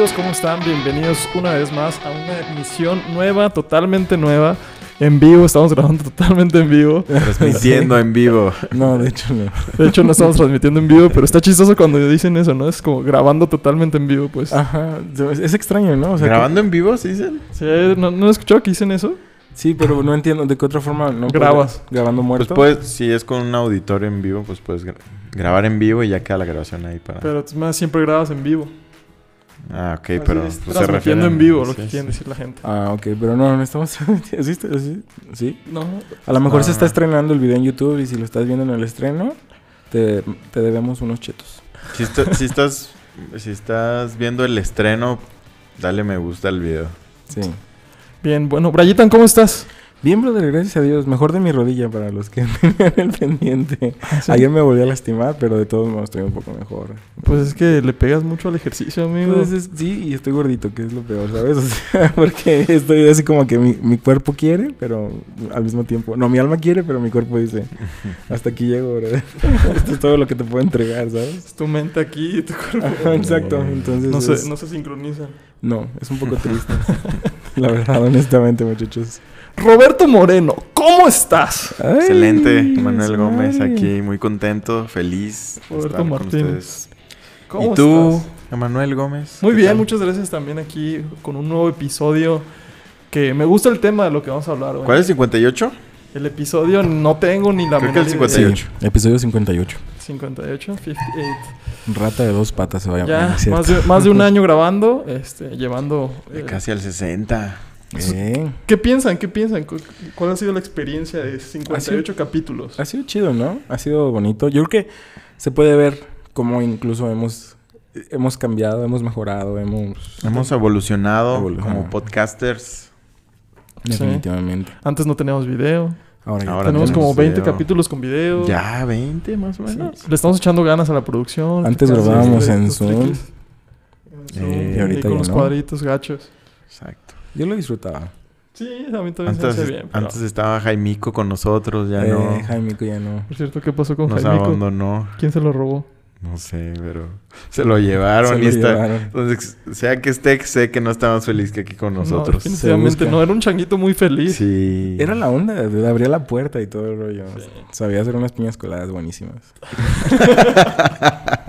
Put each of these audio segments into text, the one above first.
amigos? ¿Cómo están? Bienvenidos una vez más a una emisión nueva, totalmente nueva. En vivo, estamos grabando totalmente en vivo. Transmitiendo en vivo. No, de hecho no. De hecho, no estamos transmitiendo en vivo, pero está chistoso cuando dicen eso, ¿no? Es como grabando totalmente en vivo, pues. Ajá, es extraño, ¿no? O sea, ¿Grabando en vivo, se dicen? Sí, ¿no, ¿no he escuchado que dicen eso? sí, pero no entiendo de qué otra forma no Grabas. puedes- grabando Pues muerto. puedes, si es con un auditorio en vivo, pues puedes gra- grabar en vivo y ya queda la grabación ahí para... Pero más, siempre grabas en vivo. Ah, ok, Así pero... es, pues, se refieren- en vivo, lo sí, que quieren sí. decir la gente. Ah, ok, pero no, no estamos. ¿Sí? está- ¿Sí? ¿Sí? No, A lo mejor se está no. estrenando el video en YouTube y si lo estás viendo en el estreno, te, te debemos unos chetos. Si, está- si estás, si estás viendo el estreno, dale me gusta al video. Sí. bien, bueno, Brayitan, ¿cómo estás? Bien, brother, gracias a Dios. Mejor de mi rodilla para los que tenían el pendiente. Sí. Ayer me volví a lastimar, pero de todos modos estoy un poco mejor. Pues es que le pegas mucho al ejercicio, amigo. Pues es- sí, y estoy gordito, que es lo peor, ¿sabes? O sea, porque estoy así como que mi, mi cuerpo quiere, pero al mismo tiempo... No, mi alma quiere, pero mi cuerpo dice, hasta aquí llego, bro. Esto es todo lo que te puedo entregar, ¿sabes? Es tu mente aquí y tu cuerpo. Ajá, exacto, entonces... No es- se, no se sincronizan. no, es un poco triste. La verdad, honestamente, muchachos. Roberto Moreno, ¿cómo estás? Ay, Excelente, Manuel Gómez aquí, muy contento, feliz de Roberto estar con Martínez. ustedes. ¿Cómo ¿Y tú, estás? Emanuel Gómez? Muy ¿Qué bien, tal? muchas gracias también aquí con un nuevo episodio que me gusta el tema de lo que vamos a hablar hoy. ¿Cuál es 58? El episodio no tengo ni la Creo que el menor idea. 58. Sí, episodio 58. 58, 58. Rata de dos patas se va a llamar. Ya, más de, más de un año grabando, este, llevando... eh, Casi al 60. Eh, ¿Qué piensan? ¿Qué piensan? ¿Cu- ¿Cuál ha sido la experiencia de 58 capítulos? Ha sido chido, ¿no? Ha sido bonito. Yo creo que se puede ver cómo incluso hemos, hemos cambiado, hemos mejorado, hemos... Hemos evolucionado Evolu- como podcasters. Definitivamente. Antes no teníamos video. Ahora ya Ahora tenemos tenemos como 20 video. capítulos con video. Ya, 20 más o Sí. menos. Le estamos echando ganas a la producción. Antes grabábamos en. Zoom. En Zoom, Eh, y y ahorita con ya los no. cuadritos gachos. Exacto. Yo lo disfrutaba. Sí, a mí también se me Antes, hace bien. pero- antes estaba Jaimico con nosotros, ya eh, no. Jaimico ya no. Por cierto, ¿qué pasó con Nos Jaimico? abandonó. ¿Quién se lo robó? No sé, pero se lo llevaron Se y lo está. llevaron. Entonces, sea que esté, sé que no está más feliz que aquí con No, nosotros. definitivamente busca. no, era un changuito muy feliz. sí. Era la onda, de- abría la puerta y todo el rollo. Sí. Sabía hacer unas piñas coladas buenísimas.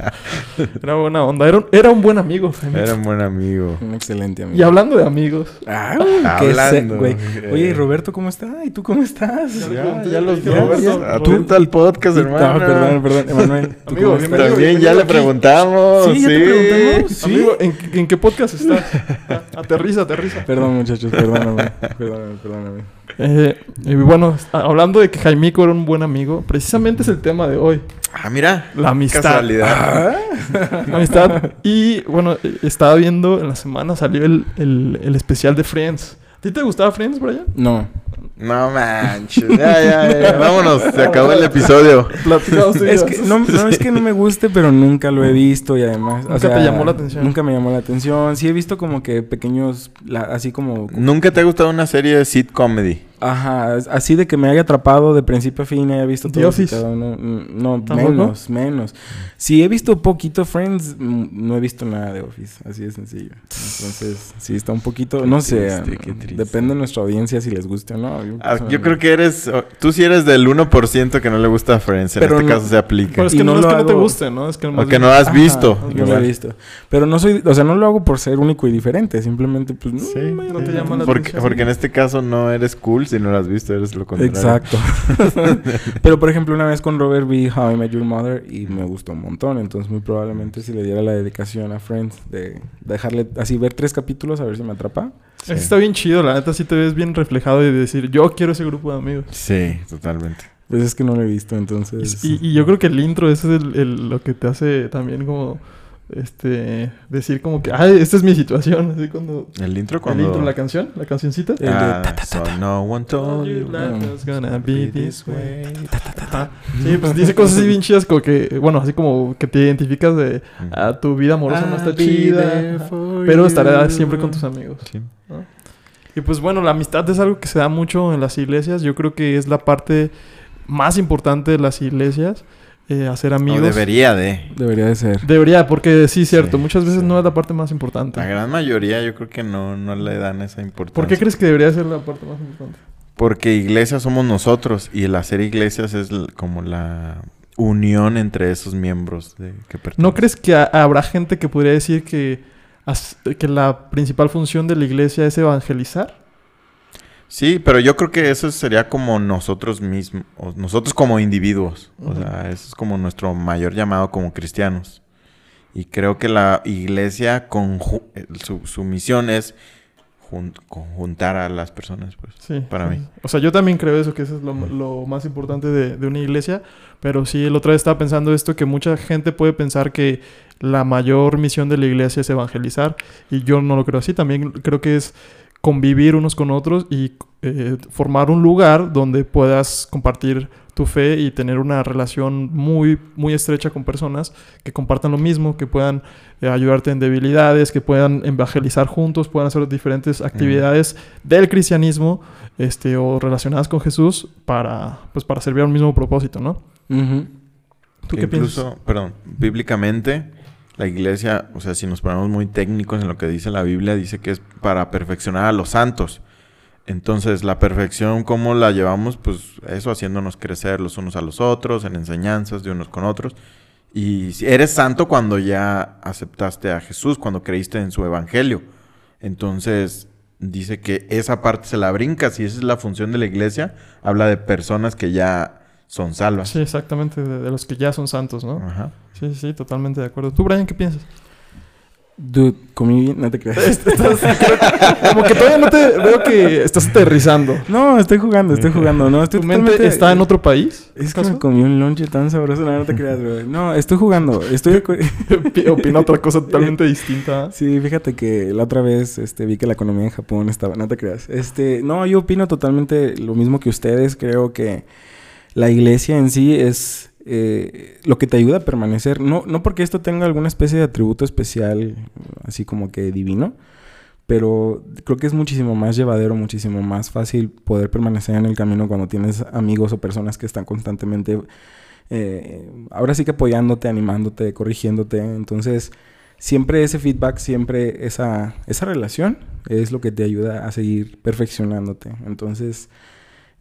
Era buena onda. Era, un- era un buen amigo. Era un buen amigo. Un excelente amigo. Y hablando de amigos. Ah, qué Hablando. güey. eh. Oye, ¿y Roberto cómo está? ¿Y tú cómo estás? Ya le Ya, ya los Roberto. Atento al podcast, Sí, hermano. no, perdón, perdón, Emanuel. ¿tú Amigo, bienvenido. También ya le aquí. preguntamos. Sí, ya te preguntamos. Sí. Amigo, ¿en, en qué podcast estás? Ah, aterriza, aterriza. Perdón, muchachos, perdóname. perdóname, perdóname. Eh, y bueno, hablando de que Jaimico era un buen amigo, precisamente es el tema de hoy. Ah, mira. La amistad. Casualidad. La amistad. Y bueno, eh, estaba viendo en la semana salió el, el, el especial de Friends. ¿A ti te gustaba Friends, Brian? No. No manches. Ya, ya, ya. Vámonos. Se acabó el episodio. Es que, no, no es que no me guste, pero nunca lo he visto y además... o Nunca te llamó la atención. Nunca me llamó la atención. Sí he visto como que pequeños... la- así como... ¿Nunca te ha gustado una serie de sit comedy? Ajá, así de que me haya atrapado de principio a fin y haya visto todo. Office. cada uno. No, ¿Tampoco? menos, menos. Si he visto poquito Friends, mm, no he visto nada de Office. Así de sencillo. Entonces, sí está un poquito... No sé, triste, qué mm, triste. depende de nuestra audiencia si les guste o no. Ah, yo creo que eres... Tú sí eres del 1% que no le gusta Friends. En Pero este no- caso se aplica. Pero es Y que no, no es que no te guste, ¿no? Es que O que no has Ajá, visto. No lo he visto. Pero no soy... O sea, no lo hago por ser único y diferente. Simplemente, pues... Sí. No te llama la porque, atención. porque en este caso no eres cool si no lo has visto, eres lo contrario. Exacto. Pero por ejemplo, una vez con Robert vi How I Met Your Mother y me gustó un montón. Entonces, muy probablemente si le diera la dedicación a Friends de dejarle así ver tres capítulos a ver si me atrapa. Ese Está bien chido, la neta sí te ves bien reflejado y decir, yo quiero ese grupo de amigos. Sí, totalmente. Pues es que no lo he visto, entonces. Y, y yo creo que el intro ese es el- el- lo que te hace también como este decir como que, ay, esta es mi situación, así cuando El intro cuando... el intro, la canción, la cancioncita. El de Ah, ta, ta, ta, so ta. no one told you life was gonna be this way. Sí, pues dice cosas así bien chidas como que, bueno, así como que te identificas de ah, tu vida amorosa no está chida, pero estarás siempre con tus amigos. Sí. ¿no? Y pues bueno, la amistad es algo que se da mucho en las iglesias. Yo creo que es la parte más importante de las iglesias. Eh, hacer No, amigos. debería de. Debería de ser. Debería, porque sí, cierto, Sí, muchas veces sí. no es la parte más importante. La gran mayoría yo creo que no, no le dan esa importancia. ¿Por qué crees que debería ser la parte más importante? Porque iglesia somos nosotros y el hacer iglesias es como la unión entre esos miembros de, que pertenecen. ¿No crees que ha- habrá gente que podría decir que, que la principal función de la iglesia es evangelizar? Sí, pero yo creo que eso sería como nosotros mismos, nosotros como individuos. O sea, eso es como nuestro mayor llamado como cristianos. Y creo que la iglesia, eh, su, su misión es jun- conjuntar a las personas, pues. Sí. Para sí. mí. O sea, yo también creo eso, que eso es lo, lo más importante de, de una iglesia. Pero sí, el otra vez estaba pensando esto, que mucha gente puede pensar que la mayor misión de la iglesia es evangelizar. Y yo no lo creo así. También creo que es convivir unos con otros y eh, formar un lugar donde puedas compartir tu fe y tener una relación muy, muy estrecha con personas que compartan lo mismo, que puedan eh, ayudarte en debilidades, que puedan evangelizar juntos, puedan hacer diferentes actividades del cristianismo este, o relacionadas con Jesús para, pues, para servir a un mismo propósito, ¿no? Ujú. ¿Tú Que qué piensas? incluso, perdón, bíblicamente, la iglesia, o sea, si nos ponemos muy técnicos en lo que dice la Biblia, dice que es para perfeccionar a los santos. Entonces, la perfección, ¿cómo la llevamos? Pues eso, haciéndonos crecer los unos a los otros, en enseñanzas de unos con otros. Y eres santo cuando ya aceptaste a Jesús, cuando creíste en su evangelio. Entonces, dice que esa parte se la brinca. Si esa es la función de la iglesia, habla de personas que ya son salvas. Sí, exactamente, de, de los que ya son santos, ¿no? Ajá. Sí, sí, totalmente de acuerdo. ¿Tú, Brian, qué piensas? Dude, comí bien, no te creas. Estás- como que todavía no te veo que estás aterrizando. No, estoy jugando, estoy jugando. No, estoy ¿Tu mente está en otro país? Es que me comí un lonche tan sabroso, no, no te creas, bro. No, estoy jugando. Estoy Opina otra cosa totalmente distinta. Sí, fíjate que la otra vez este, vi que la economía en Japón estaba... No te creas. Este, no, yo opino totalmente lo mismo que ustedes. Creo que la iglesia en sí es eh, lo que te ayuda a permanecer. No, no porque esto tenga alguna especie de atributo especial, así como que divino, pero creo que es muchísimo más llevadero, muchísimo más fácil poder permanecer en el camino cuando tienes amigos o personas que están constantemente, eh, ahora sí que apoyándote, animándote, corrigiéndote. Entonces, siempre ese feedback, siempre esa, esa relación es lo que te ayuda a seguir perfeccionándote. Entonces,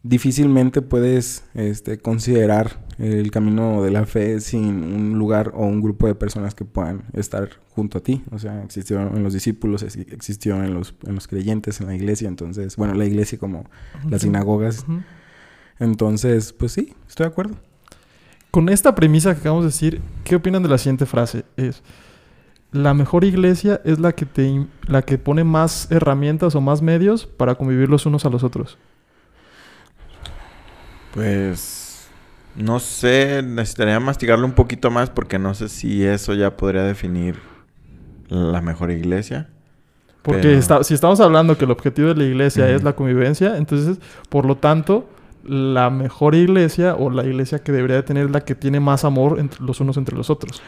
difícilmente puedes este, considerar el camino de la fe sin un lugar o un grupo de personas que puedan estar junto a ti. O sea, existió en los discípulos, ex- existió en los, en los creyentes, en la iglesia. Entonces, bueno, la iglesia como las sinagogas. Entonces, pues sí, estoy de acuerdo. Con esta premisa que acabamos de decir, ¿qué opinan de la siguiente frase? Es la mejor iglesia es la que te la que pone más herramientas o más medios para convivir los unos a los otros. Pues no sé, necesitaría mastigarlo un poquito más porque no sé si eso ya podría definir la mejor iglesia. Porque Pero- está- si estamos hablando que el objetivo de la iglesia es la convivencia, entonces, por lo tanto, la mejor iglesia o la iglesia que debería de tener es la que tiene más amor entre los unos entre los otros.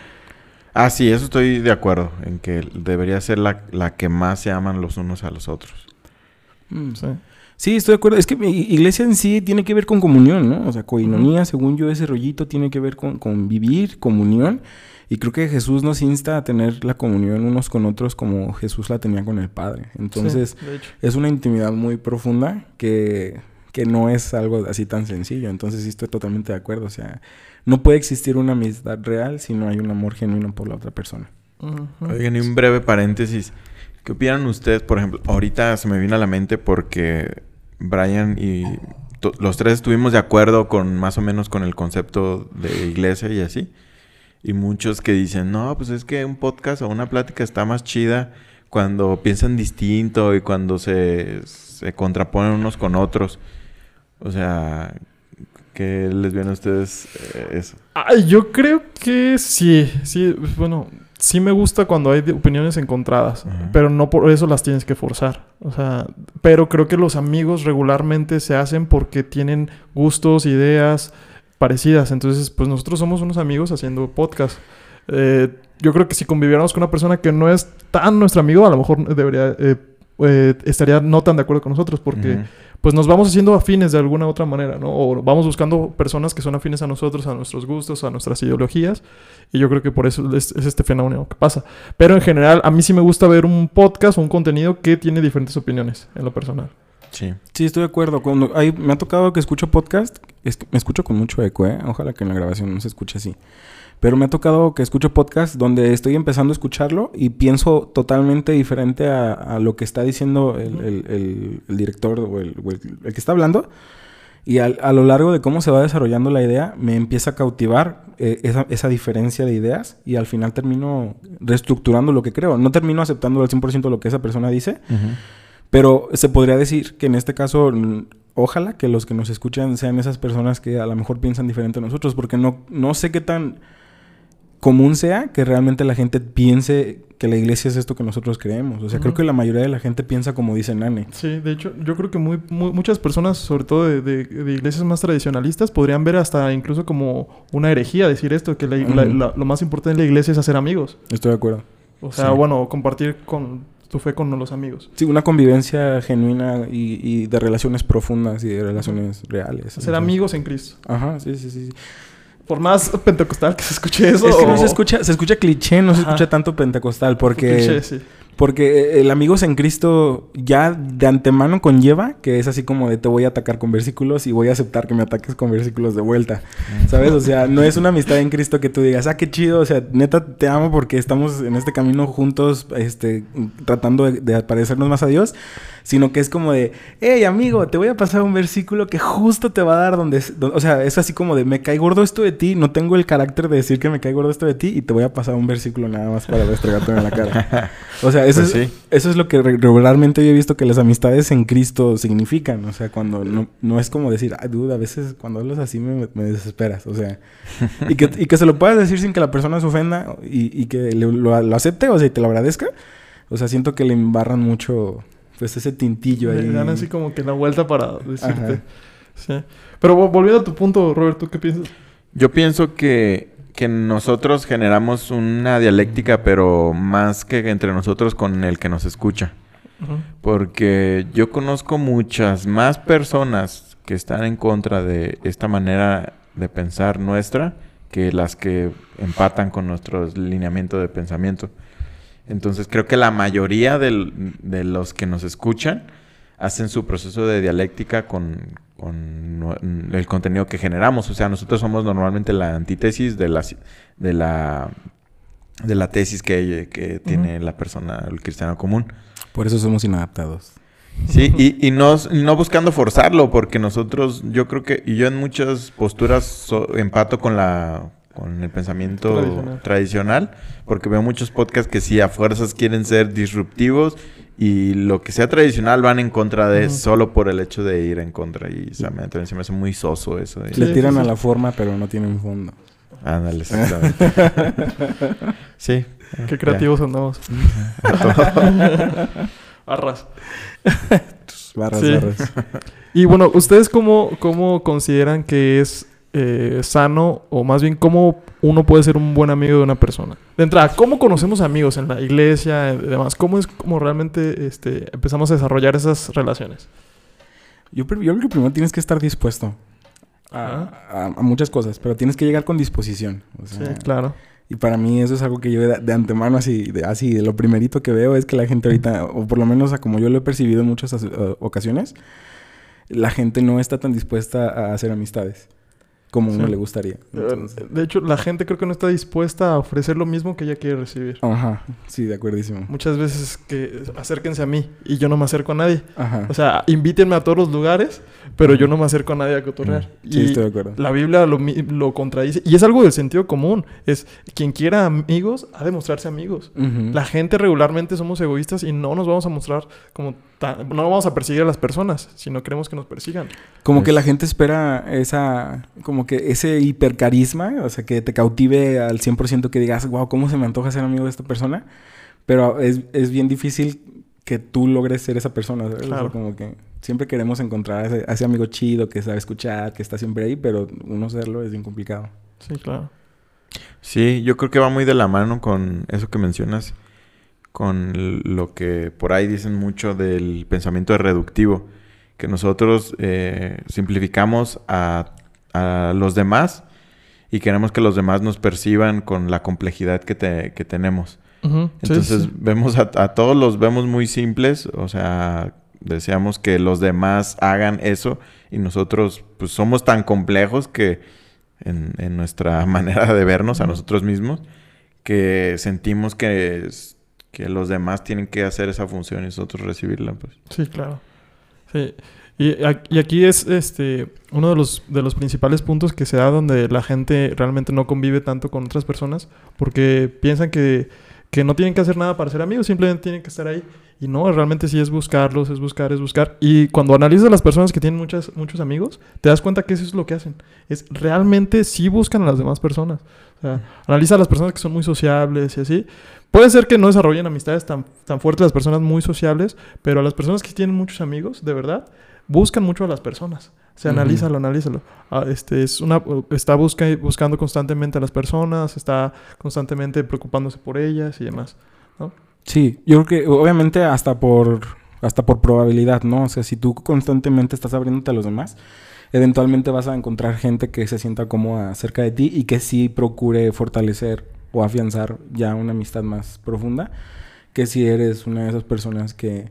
Ah, sí, eso estoy de acuerdo, en que debería ser la, la que más se aman los unos a los otros. Mm. Sí. Sí, estoy de acuerdo. Es que mi iglesia en sí tiene que ver con comunión, ¿no? O sea, coinonía, según yo, ese rollito tiene que ver con, con vivir, comunión. Y creo que Jesús nos insta a tener la comunión unos con otros como Jesús la tenía con el Padre. Entonces, Sí, es una intimidad muy profunda que, que no es algo así tan sencillo. Entonces, sí estoy totalmente de acuerdo. O sea, no puede existir una amistad real si no hay un amor genuino por la otra persona. Ujú. Oigan, y un breve paréntesis. ¿Qué opinan ustedes, por ejemplo? Ahorita se me vino a la mente porque Brian y los tres estuvimos de acuerdo con más o menos con el concepto de iglesia y así. Y muchos que dicen, no, pues es que un podcast o una plática está más chida cuando piensan distinto y cuando se, se contraponen unos con otros. O sea, ¿qué les viene a ustedes eh, eso? Ay, yo creo que sí, sí, bueno, sí me gusta cuando hay opiniones encontradas, pero no por eso las tienes que forzar. O sea, pero creo que los amigos regularmente se hacen porque tienen gustos, ideas parecidas. Entonces, pues nosotros somos unos amigos haciendo podcast. Eh, yo creo que si conviviéramos con una persona que no es tan nuestro amigo, a lo mejor debería, eh, eh, estaría no tan de acuerdo con nosotros porque pues nos vamos haciendo afines de alguna u otra manera, ¿no? O vamos buscando personas que son afines a nosotros, a nuestros gustos, a nuestras ideologías. Y yo creo que por eso es, es este fenómeno que pasa. Pero en general, a mí sí me gusta ver un podcast o un contenido que tiene diferentes opiniones en lo personal. Sí. Sí, estoy de acuerdo. Cuando hay, me ha tocado que escucho podcast, es que me escucho con mucho eco, ¿eh? Ojalá que en la grabación no se escuche así. Pero me ha tocado que escucho podcast donde estoy empezando a escucharlo y pienso totalmente diferente a, a lo que está diciendo el, el- el- el director o, el, o el- que está hablando. Y al- a lo largo de cómo se va desarrollando la idea, me empieza a cautivar eh, esa, esa diferencia de ideas y al final termino reestructurando lo que creo. No termino aceptando al 100% lo que esa persona dice, pero se podría decir que en este caso, ojalá que los que nos escuchan sean esas personas que a lo mejor piensan diferente a nosotros, porque no, no sé qué tan común sea que realmente la gente piense que la iglesia es esto que nosotros creemos. O sea, creo que la mayoría de la gente piensa como dice Nane. Sí, de hecho, yo creo que muy, muy- muchas personas, sobre todo de, de- de iglesias más tradicionalistas, podrían ver hasta incluso como una herejía decir esto, que la- la- lo más importante en la iglesia es hacer amigos. Estoy de acuerdo. O sea, Sí. bueno, compartir con tu fe con los amigos. Sí, una convivencia genuina y, y de relaciones profundas y de relaciones reales. Hacer Entonces- amigos en Cristo. Ajá, sí, sí, sí. sí. Por más pentecostal que se escuche eso. Es que no se escucha, se escucha cliché, no se escucha tanto pentecostal, porque... cliché, sí. Porque el amigos en Cristo ya de antemano conlleva que es así como de te voy a atacar con versículos y voy a aceptar que me ataques con versículos de vuelta. ¿Sabes? O sea, no es una amistad en Cristo que tú digas, ah, qué chido, o sea, neta te amo porque estamos en este camino juntos, este, tratando de, de parecernos más a Dios, sino que es como de, hey amigo, te voy a pasar un versículo que justo te va a dar donde, donde- o sea, es así como de, me cae gordo esto de ti, no tengo el carácter de decir que me cae gordo esto de ti y te voy a pasar un versículo nada más para restregarte en la cara. O sea, eso, Pues es, sí. eso es lo que re- regularmente yo he visto que las amistades en Cristo significan. O sea, cuando no, no es como decir, ay, dude, a veces cuando hablas así me, me desesperas. O sea, y que, y que se lo puedas decir sin que la persona se ofenda y, y que le- lo, lo acepte, o sea, y te lo agradezca. O sea, siento que le embarran mucho, pues, ese tintillo ahí. Le dan así como que la vuelta para decirte. Sí. Pero vo- volviendo a tu punto, Robert, ¿tú qué piensas? Yo pienso que, que nosotros generamos una dialéctica, pero más que entre nosotros con el que nos escucha. Porque yo conozco muchas más personas que están en contra de esta manera de pensar nuestra que las que empatan con nuestro lineamiento de pensamiento. Entonces creo que la mayoría del- de los que nos escuchan hacen su proceso de dialéctica con, el contenido que generamos. O sea, nosotros somos normalmente la antítesis de la, de la, de la tesis que, que tiene la persona, el cristiano común. Por eso somos inadaptados. Sí, y, y no, no buscando forzarlo, porque nosotros, yo creo que, y yo en muchas posturas so- empato con la con el pensamiento Tradicional. tradicional. porque veo muchos podcasts que sí a fuerzas quieren ser disruptivos y lo que sea tradicional van en contra de solo por el hecho de ir en contra y o sea, me, también se me hace muy soso eso. de- Sí, Le tiran sí, a la forma, pero no tienen fondo. Ándale, exactamente. sí. Qué creativos andamos. Barras, Sí. barras. Y bueno, ¿ustedes cómo, cómo consideran que es eh, sano o más bien cómo uno puede ser un buen amigo de una persona? De entrada, ¿cómo conocemos amigos en la iglesia y demás? ¿Cómo es como realmente este, empezamos a desarrollar esas relaciones? Yo, yo creo que primero tienes que estar dispuesto a, a- a muchas cosas, pero tienes que llegar con disposición. o Sí, claro. Y para mí eso es algo que yo de, de antemano así, de, así, de lo primerito que veo es que la gente ahorita, o por lo menos a como yo lo he percibido en muchas as- eh, ocasiones, la gente no está tan dispuesta a hacer amistades como a uno Sí. le gustaría. Eh, Entonces- De hecho, la gente creo que no está dispuesta a ofrecer lo mismo que ella quiere recibir. Ajá, sí, de acuerdísimo. Muchas veces que acérquense a mí y yo no me acerco a nadie. Ajá. O sea, invítenme a todos los lugares, pero yo no me acerco a nadie a cotorrear. sí, Y estoy de acuerdo. la Biblia lo, lo contradice. Y es algo del sentido común. Es quien quiera amigos, ha de mostrarse amigos. La gente regularmente somos egoístas y no nos vamos a mostrar como... tan- no vamos a perseguir a las personas, sino queremos que nos persigan. Como que la gente espera esa, como que ese hipercarisma, o sea, que te cautive al 100% que digas, wow, ¿cómo se me antoja ser amigo de esta persona? Pero es, es bien difícil que tú logres ser esa persona, ¿sabes? O sea, Claro. como que siempre queremos encontrar a ese, a ese amigo chido que sabe escuchar, que está siempre ahí, pero uno serlo es bien complicado. Sí, claro. Sí, yo creo que va muy de la mano con eso que mencionas, con lo que por ahí dicen mucho del pensamiento reductivo, que nosotros eh, simplificamos a, a, los demás y queremos que los demás nos perciban con la complejidad que, te, que tenemos. Ujú, sí, Entonces sí. vemos a, a todos los vemos muy simples, o sea, deseamos que los demás hagan eso y nosotros pues somos tan complejos que en, en nuestra manera de vernos a nosotros mismos que sentimos que, que los demás tienen que hacer esa función y nosotros recibirla pues. Sí, claro. Sí. Y, y aquí es este uno de los, de los principales puntos que se da donde la gente realmente no convive tanto con otras personas porque piensan que, que no tienen que hacer nada para ser amigos, simplemente tienen que estar ahí. Y no, realmente sí es buscarlos, es buscar, es buscar. Y cuando analizas a las personas que tienen muchas, muchos amigos, te das cuenta que eso es lo que hacen. Es realmente sí buscan a las demás personas. O sea, analiza a las personas que son muy sociables y así. Puede ser que no desarrollen amistades tan, tan fuertes las personas muy sociables, pero a las personas que tienen muchos amigos, de verdad, buscan mucho a las personas. O sea, analízalo, analízalo. Ah, este, es una, está busca, buscando constantemente a las personas, está constantemente preocupándose por ellas y demás. Sí, yo creo que obviamente hasta por hasta por probabilidad, ¿no? O sea, si tú constantemente estás abriéndote a los demás, eventualmente vas a encontrar gente que se sienta cómoda cerca de ti y que sí procure fortalecer o afianzar ya una amistad más profunda, que si eres una de esas personas que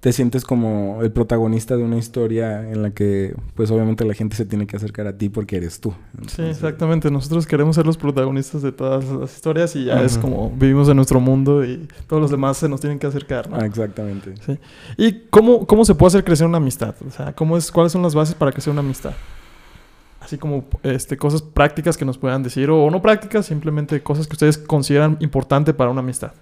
te sientes como el protagonista de una historia en la que pues obviamente la gente se tiene que acercar a ti porque eres tú. Sí, exactamente. Nosotros queremos ser los protagonistas de todas las historias y ya es como vivimos en nuestro mundo y todos los demás se nos tienen que acercar, ¿no? Ah, exactamente. ¿Y cómo, cómo se puede hacer crecer una amistad? O sea, ¿cómo es, ¿cuáles son las bases para crecer una amistad? Así como este, cosas prácticas que nos puedan decir, o no prácticas, simplemente cosas que ustedes consideran importante para una amistad.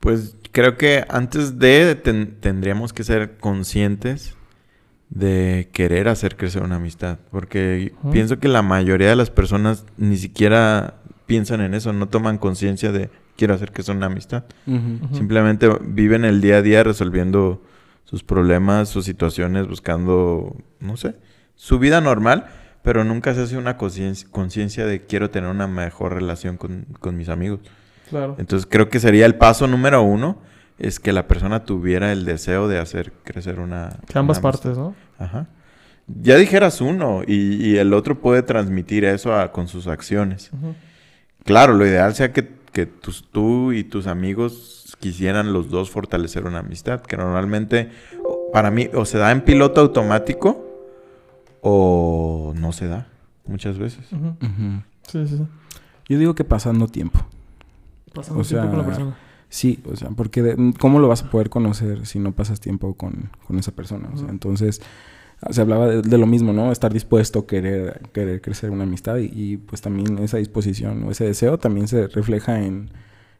Pues creo que antes de ten- tendríamos que ser conscientes de querer hacer crecer una amistad. Porque pienso que la mayoría de las personas ni siquiera piensan en eso, no toman conciencia de quiero hacer crecer una amistad. Simplemente viven el día a día resolviendo sus problemas, sus situaciones, buscando, no sé, su vida normal, pero nunca se hace una conciencia conciencia de quiero tener una mejor relación con, con mis amigos. Claro. Entonces creo que sería el paso número uno, es que la persona tuviera el deseo de hacer crecer una... Que ambas una partes, ¿no? Ajá. Ya dijeras uno y, y el otro puede transmitir eso a- con sus acciones. Claro, lo ideal sea que, que tus- tú y tus amigos quisieran los dos fortalecer una amistad, que normalmente para mí o se da en piloto automático o no se da muchas veces. Sí, sí, sí. Yo digo que pasando tiempo. Pasando O tiempo con la persona. Sí, o sea, porque de- ¿cómo lo vas a poder conocer si no pasas tiempo con, con esa persona? O sea, entonces, se hablaba de, de lo mismo, ¿no? Estar dispuesto, querer, querer crecer una amistad y, y, pues también esa disposición o ese deseo también se refleja en,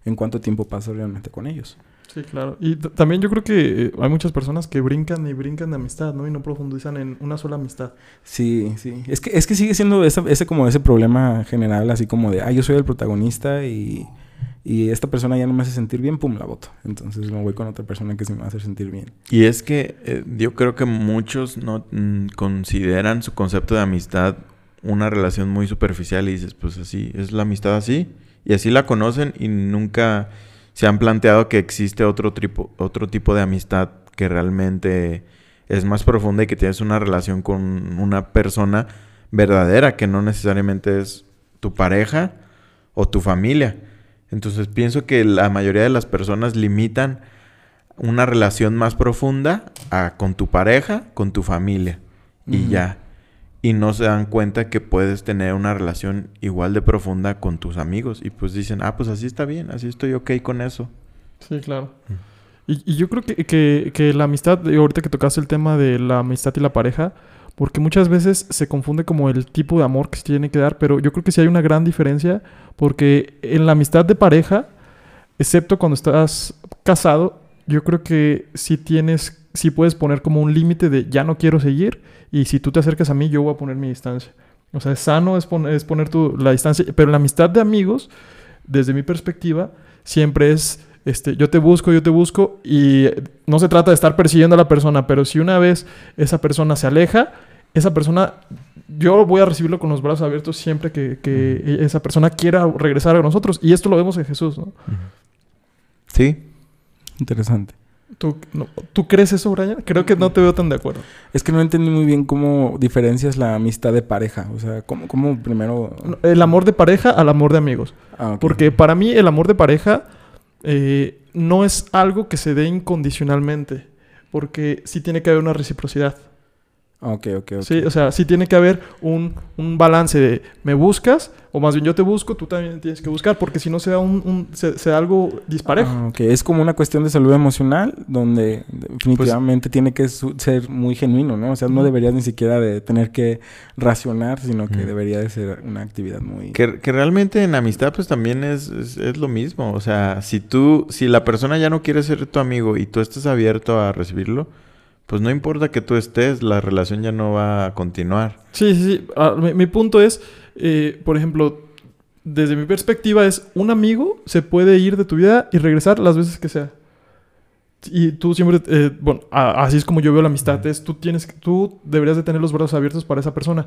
en cuánto tiempo pasas realmente con ellos. Sí, claro. Y también yo creo que eh, hay muchas personas que brincan y brincan de amistad, ¿no? Y no profundizan en una sola amistad. Sí, sí. Es que, es que sigue siendo ese, ese como ese problema general, así como de, ah, yo soy el protagonista y, y esta persona ya no me hace sentir bien, pum, la voto. Entonces me voy con otra persona que sí me hacer sentir bien. Y es que eh, yo creo que muchos no mm, consideran su concepto de amistad una relación muy superficial y dices, pues así, es la amistad así. Y así la conocen y nunca se han planteado que existe otro tipo, otro tipo de amistad que realmente es más profunda y que tienes una relación con una persona verdadera, que no necesariamente es tu pareja o tu familia. Entonces pienso que la mayoría de las personas limitan una relación más profunda a, con tu pareja, con tu familia y ya. Y no se dan cuenta que puedes tener una relación igual de profunda con tus amigos. Y pues dicen, ah, pues así está bien, así estoy ok con eso. Sí, claro. Y, y yo creo que, que- que la amistad, ahorita que tocaste el tema de la amistad y la pareja, porque muchas veces se confunde como el tipo de amor que se tiene que dar, pero yo creo que sí hay una gran diferencia, porque en la amistad de pareja, excepto cuando estás casado, yo creo que sí tienes, sí puedes poner como un límite de ya no quiero seguir, y si tú te acercas a mí, yo voy a poner mi distancia. O sea, es sano es poner, tu, la distancia, pero la amistad de amigos, desde mi perspectiva, siempre es este, yo te busco, yo te busco y no se trata de estar persiguiendo a la persona, pero si una vez esa persona se aleja, esa persona, yo voy a recibirlo con los brazos abiertos siempre que, que esa persona quiera regresar a nosotros. Y esto lo vemos en Jesús, ¿no? Sí. Interesante. ¿Tú, no- ¿Tú crees eso, Brian? Creo que no te veo tan de acuerdo. Es que no entendí muy bien cómo diferencias la amistad de pareja. O sea, cómo, cómo primero... El amor de pareja al amor de amigos. Ah. Porque para mí el amor de pareja eh, no es algo que se dé incondicionalmente. Porque sí tiene que haber una reciprocidad. Ok, ok, ok. Sí, o sea, sí tiene que haber un, un balance de me buscas, o más bien yo te busco, tú también tienes que buscar, porque si no se da, un, un- se, se da algo disparejo. Ah, ok. Es como una cuestión de salud emocional donde definitivamente tiene que ser muy genuino, ¿no? O sea, no deberías ni siquiera de tener que racionar, sino que debería de ser una actividad muy... Que, que realmente en amistad pues también es, es, es lo mismo. O sea, si tú, si la persona ya no quiere ser tu amigo y tú estás abierto a recibirlo, pues no importa que tú estés, la relación ya no va a continuar. Sí, sí, sí. Ah, mi, mi punto es, eh, por ejemplo, desde mi perspectiva es, un amigo se puede ir de tu vida y regresar las veces que sea. Y tú siempre, eh, bueno, a- así es como yo veo la amistad, es tú tienes, que- tú deberías de tener los brazos abiertos para esa persona.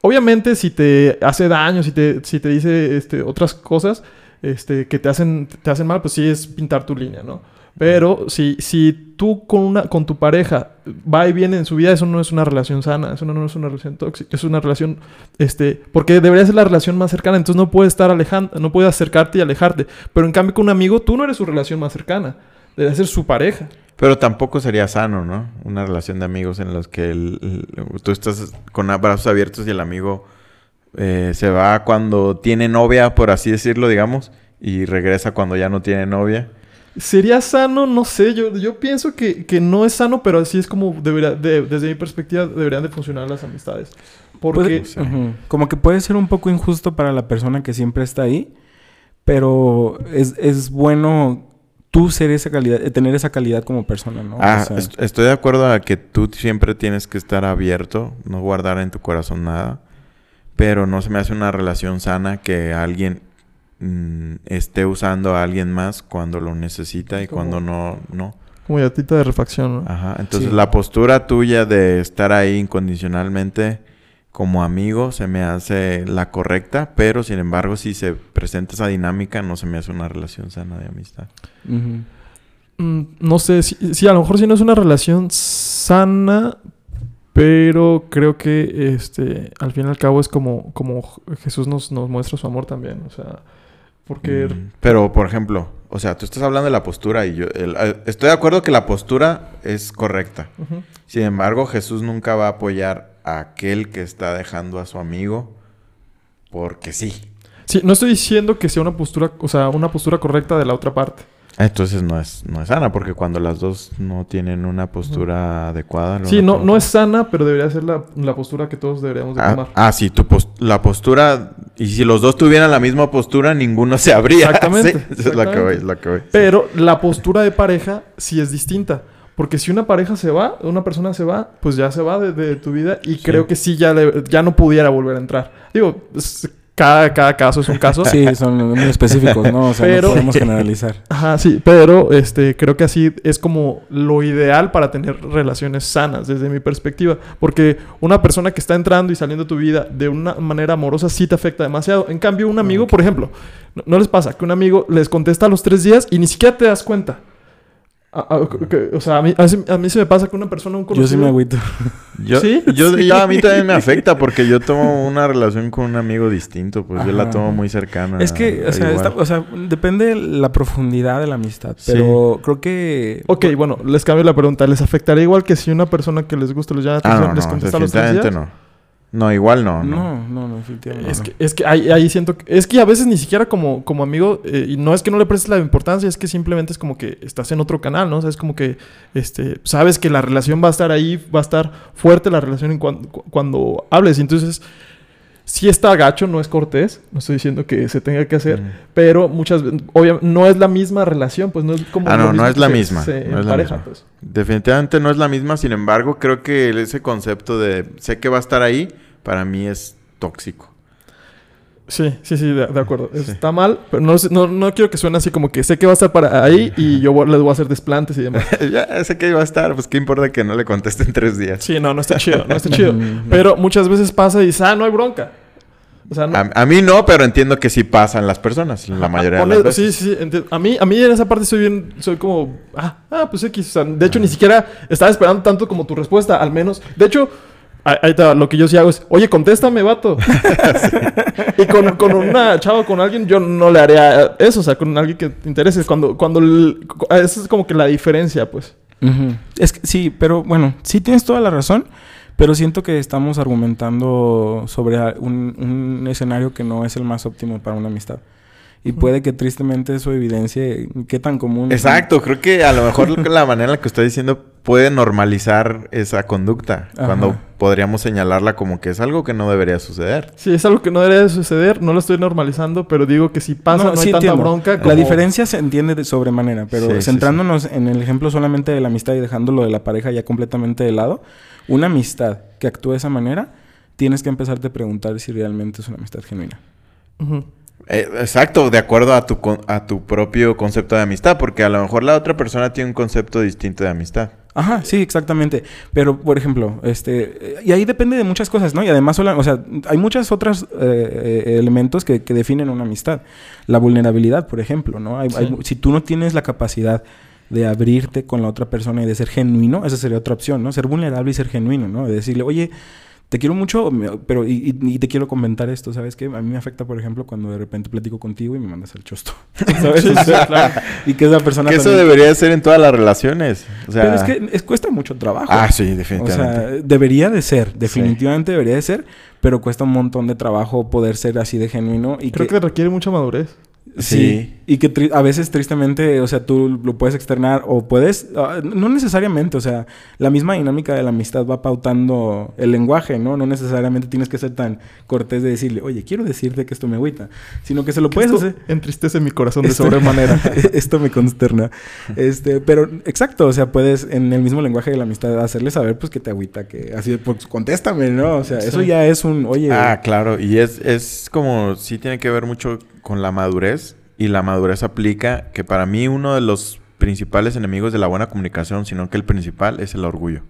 Obviamente, si te hace daño, si te, si te dice este, otras cosas este, que te hacen, te hacen mal, pues sí es pintar tu línea, ¿no? Pero si, si tú con, una, con tu pareja va y viene en su vida, eso no es una relación sana, eso no, no es una relación tóxica, es una relación, este, porque debería ser la relación más cercana, entonces no puedes estar alejando, no puedes acercarte y alejarte. Pero en cambio con un amigo, tú no eres su relación más cercana, debería ser su pareja. Pero tampoco sería sano, ¿no? Una relación de amigos en los que el- tú estás con brazos abiertos y el amigo eh, se va cuando tiene novia, por así decirlo, digamos, y regresa cuando ya no tiene novia. ¿Sería sano? No sé, yo, yo pienso que, que no es sano, pero así es como debería, de- desde mi perspectiva deberían de funcionar las amistades. Porque... Puede-. Como que puede ser un poco injusto para la persona que siempre está ahí, pero es, es bueno tú ser esa calidad, eh, tener esa calidad como persona, ¿no? Ah, O sea, est- estoy de acuerdo a que tú siempre tienes que estar abierto, no guardar en tu corazón nada, pero no se me hace una relación sana que alguien mm, esté usando a alguien más cuando lo necesita y Como- cuando no, no. Como yatita de refacción, ¿no? Ajá, entonces Sí. la postura tuya de estar ahí incondicionalmente como amigo se me hace la correcta, pero sin embargo si se presenta esa dinámica no se me hace una relación sana de amistad. Mm, no sé, si, si a lo mejor si no es una relación sana, pero creo que este al fin y al cabo es como, como Jesús nos, nos muestra su amor también. O sea, porque Mm, Pero, por ejemplo, o sea, tú estás hablando de la postura y yo el- eh, estoy de acuerdo que la postura es correcta. Sin embargo, Jesús nunca va a apoyar a aquel que está dejando a su amigo porque sí. Sí, no estoy diciendo que sea una postura, o sea, una postura correcta de la otra parte. Entonces no es, no es sana, porque cuando las dos no tienen una postura adecuada... la Sí, no, no es sana, pero debería ser la, la postura que todos deberíamos de Ah, tomar. ah, sí, tu pos- la postura... Y si los dos tuvieran la misma postura, ninguno se abría. Exactamente, Sí, es lo que voy, es lo que voy. Pero la postura de pareja sí es distinta. Porque si una pareja se va, una persona se va, pues ya se va de, de tu vida y creo que sí ya, le- ya no pudiera volver a entrar. Digo, es- cada, cada caso es un caso. Sí, son muy específicos, ¿no? O sea, Pero- no podemos generalizar. Ajá, sí, pero este, creo que así es como lo ideal para tener relaciones sanas desde mi perspectiva. Porque una persona que está entrando y saliendo de tu vida de una manera amorosa sí te afecta demasiado. En cambio, un amigo, por ejemplo, no, no les pasa que un amigo les contesta a los tres días y ni siquiera te das cuenta. A- a- que- o sea, a mí, a mí- a mí se me pasa que una persona, un Yo sí conocido... me agüito. Yo, ¿Sí? yo, yo- a mí también me afecta porque yo tomo una relación con un amigo distinto, pues yo la Ajá. tomo muy cercana. Es que, o sea, o sea, depende la profundidad de la amistad, Sí. pero creo que... Ok, bueno, les cambio la pregunta. ¿Les afectaría igual que si una persona que les gusta les llama la Ah, no, les no, contesta a los tres días? definitivamente no. No, igual no. no. No, no, no, definitivamente Es no. que, es que ahí, ahí siento que... Es que a veces ni siquiera como, como amigo... eh, y no es que no le prestes la importancia, es que simplemente es como que estás en otro canal, ¿no? O sea, es como que... este Sabes que la relación va a estar ahí, va a estar fuerte la relación en cuan- cu- cuando hables. Y entonces... Sí está gacho, no es cortés. No estoy diciendo que se tenga que hacer. Mm. Pero muchas veces... Obviamente, no es la misma relación, pues no es como... Ah, no, no es la misma, no es la misma. pues. Definitivamente no es la misma, sin embargo, creo que ese concepto de sé que va a estar ahí, para mí es tóxico. Sí, sí, sí, de, de acuerdo. Sí. Está mal, pero no, no, no quiero que suene así como que sé que va a estar para ahí y yo les voy a hacer desplantes y demás. ya sé que iba a estar, pues qué importa que no le conteste en tres días. Sí, no, no está chido, no está chido. Ujú. Pero muchas veces pasa y dices, ah, no hay bronca. O sea, no- A, a mí no, pero entiendo que sí pasa en las personas, la mayoría de Ponle- las veces. Sí, sí, sí. A mí, a mí en esa parte soy bien, soy como, ah, ah, pues X. O sea, de hecho, ni siquiera estaba esperando tanto como tu respuesta, al menos. De hecho, ahí va, lo que yo sí hago es, oye, contéstame, vato. y con, con una chava, con alguien, yo no le haría eso, o sea, con alguien que te interese. Cuando, cuando, el- esa es como que la diferencia, pues. Es que sí, pero bueno, sí tienes toda la razón, pero siento que estamos argumentando sobre un, un escenario que no es el más óptimo para una amistad. Y puede que tristemente eso evidencie qué tan común. Exacto, creo que a lo mejor la manera en la que estoy diciendo puede normalizar esa conducta, Ajá. cuando podríamos señalarla como que es algo que no debería suceder. Sí, es algo que no debería de suceder, no lo estoy normalizando, pero digo que si pasa, no, sí hay tanta entiendo. bronca como... La diferencia se entiende de sobremanera, pero Sí, sí, centrándonos en el ejemplo solamente de la amistad y dejándolo de la pareja ya completamente de lado, una amistad que actúa de esa manera, tienes que empezarte a preguntar si realmente es una amistad genuina. Ujú. Eh, exacto, de acuerdo a tu, a tu propio concepto de amistad, porque a lo mejor la otra persona tiene un concepto distinto de amistad. Ajá, sí, exactamente. Pero, por ejemplo, este... eh, Y ahí depende de muchas cosas, ¿no? Y además, o sea, hay muchos otros eh, eh, elementos que, que definen una amistad. La vulnerabilidad, por ejemplo, ¿no? Hay- Sí. hay- si tú no tienes la capacidad de abrirte con la otra persona y de ser genuino, esa sería otra opción, ¿no? Ser vulnerable y ser genuino, ¿no? De decirle, oye, te quiero mucho, pero y, y- y te quiero comentar esto, ¿sabes qué? A mí me afecta, por ejemplo, cuando de repente platico contigo y me mandas al chosto, ¿sabes? O sea, claro. Y que esa persona Que eso también- debería de ser en todas las relaciones. O sea, Pero es que es- cuesta mucho trabajo. Ah, sí, O definitivamente. sea, debería de ser, definitivamente debería de ser, pero cuesta un montón de trabajo poder ser así de genuino y Creo que, que requiere mucha madurez. Sí, Sí. y que a veces tristemente, o sea, tú lo puedes externar o puedes, ah, no necesariamente, o sea, la misma dinámica de la amistad va pautando el lenguaje, ¿no? No necesariamente tienes que ser tan cortés de decirle, oye, quiero decirte que esto me agüita, sino que se lo puedes Esto hacer. entristece mi corazón de sobremanera. Esto me consterna. Este, pero exacto, o sea, puedes en el mismo lenguaje de la amistad hacerle saber pues que te agüita, que así, pues contéstame, ¿no? O sea, eso ya es un, oye, Ah, claro. Y es, es como, sí tiene que ver mucho con la madurez. Y la madurez aplica que para mí uno de los principales enemigos de la buena comunicación, sino que el principal, es el orgullo.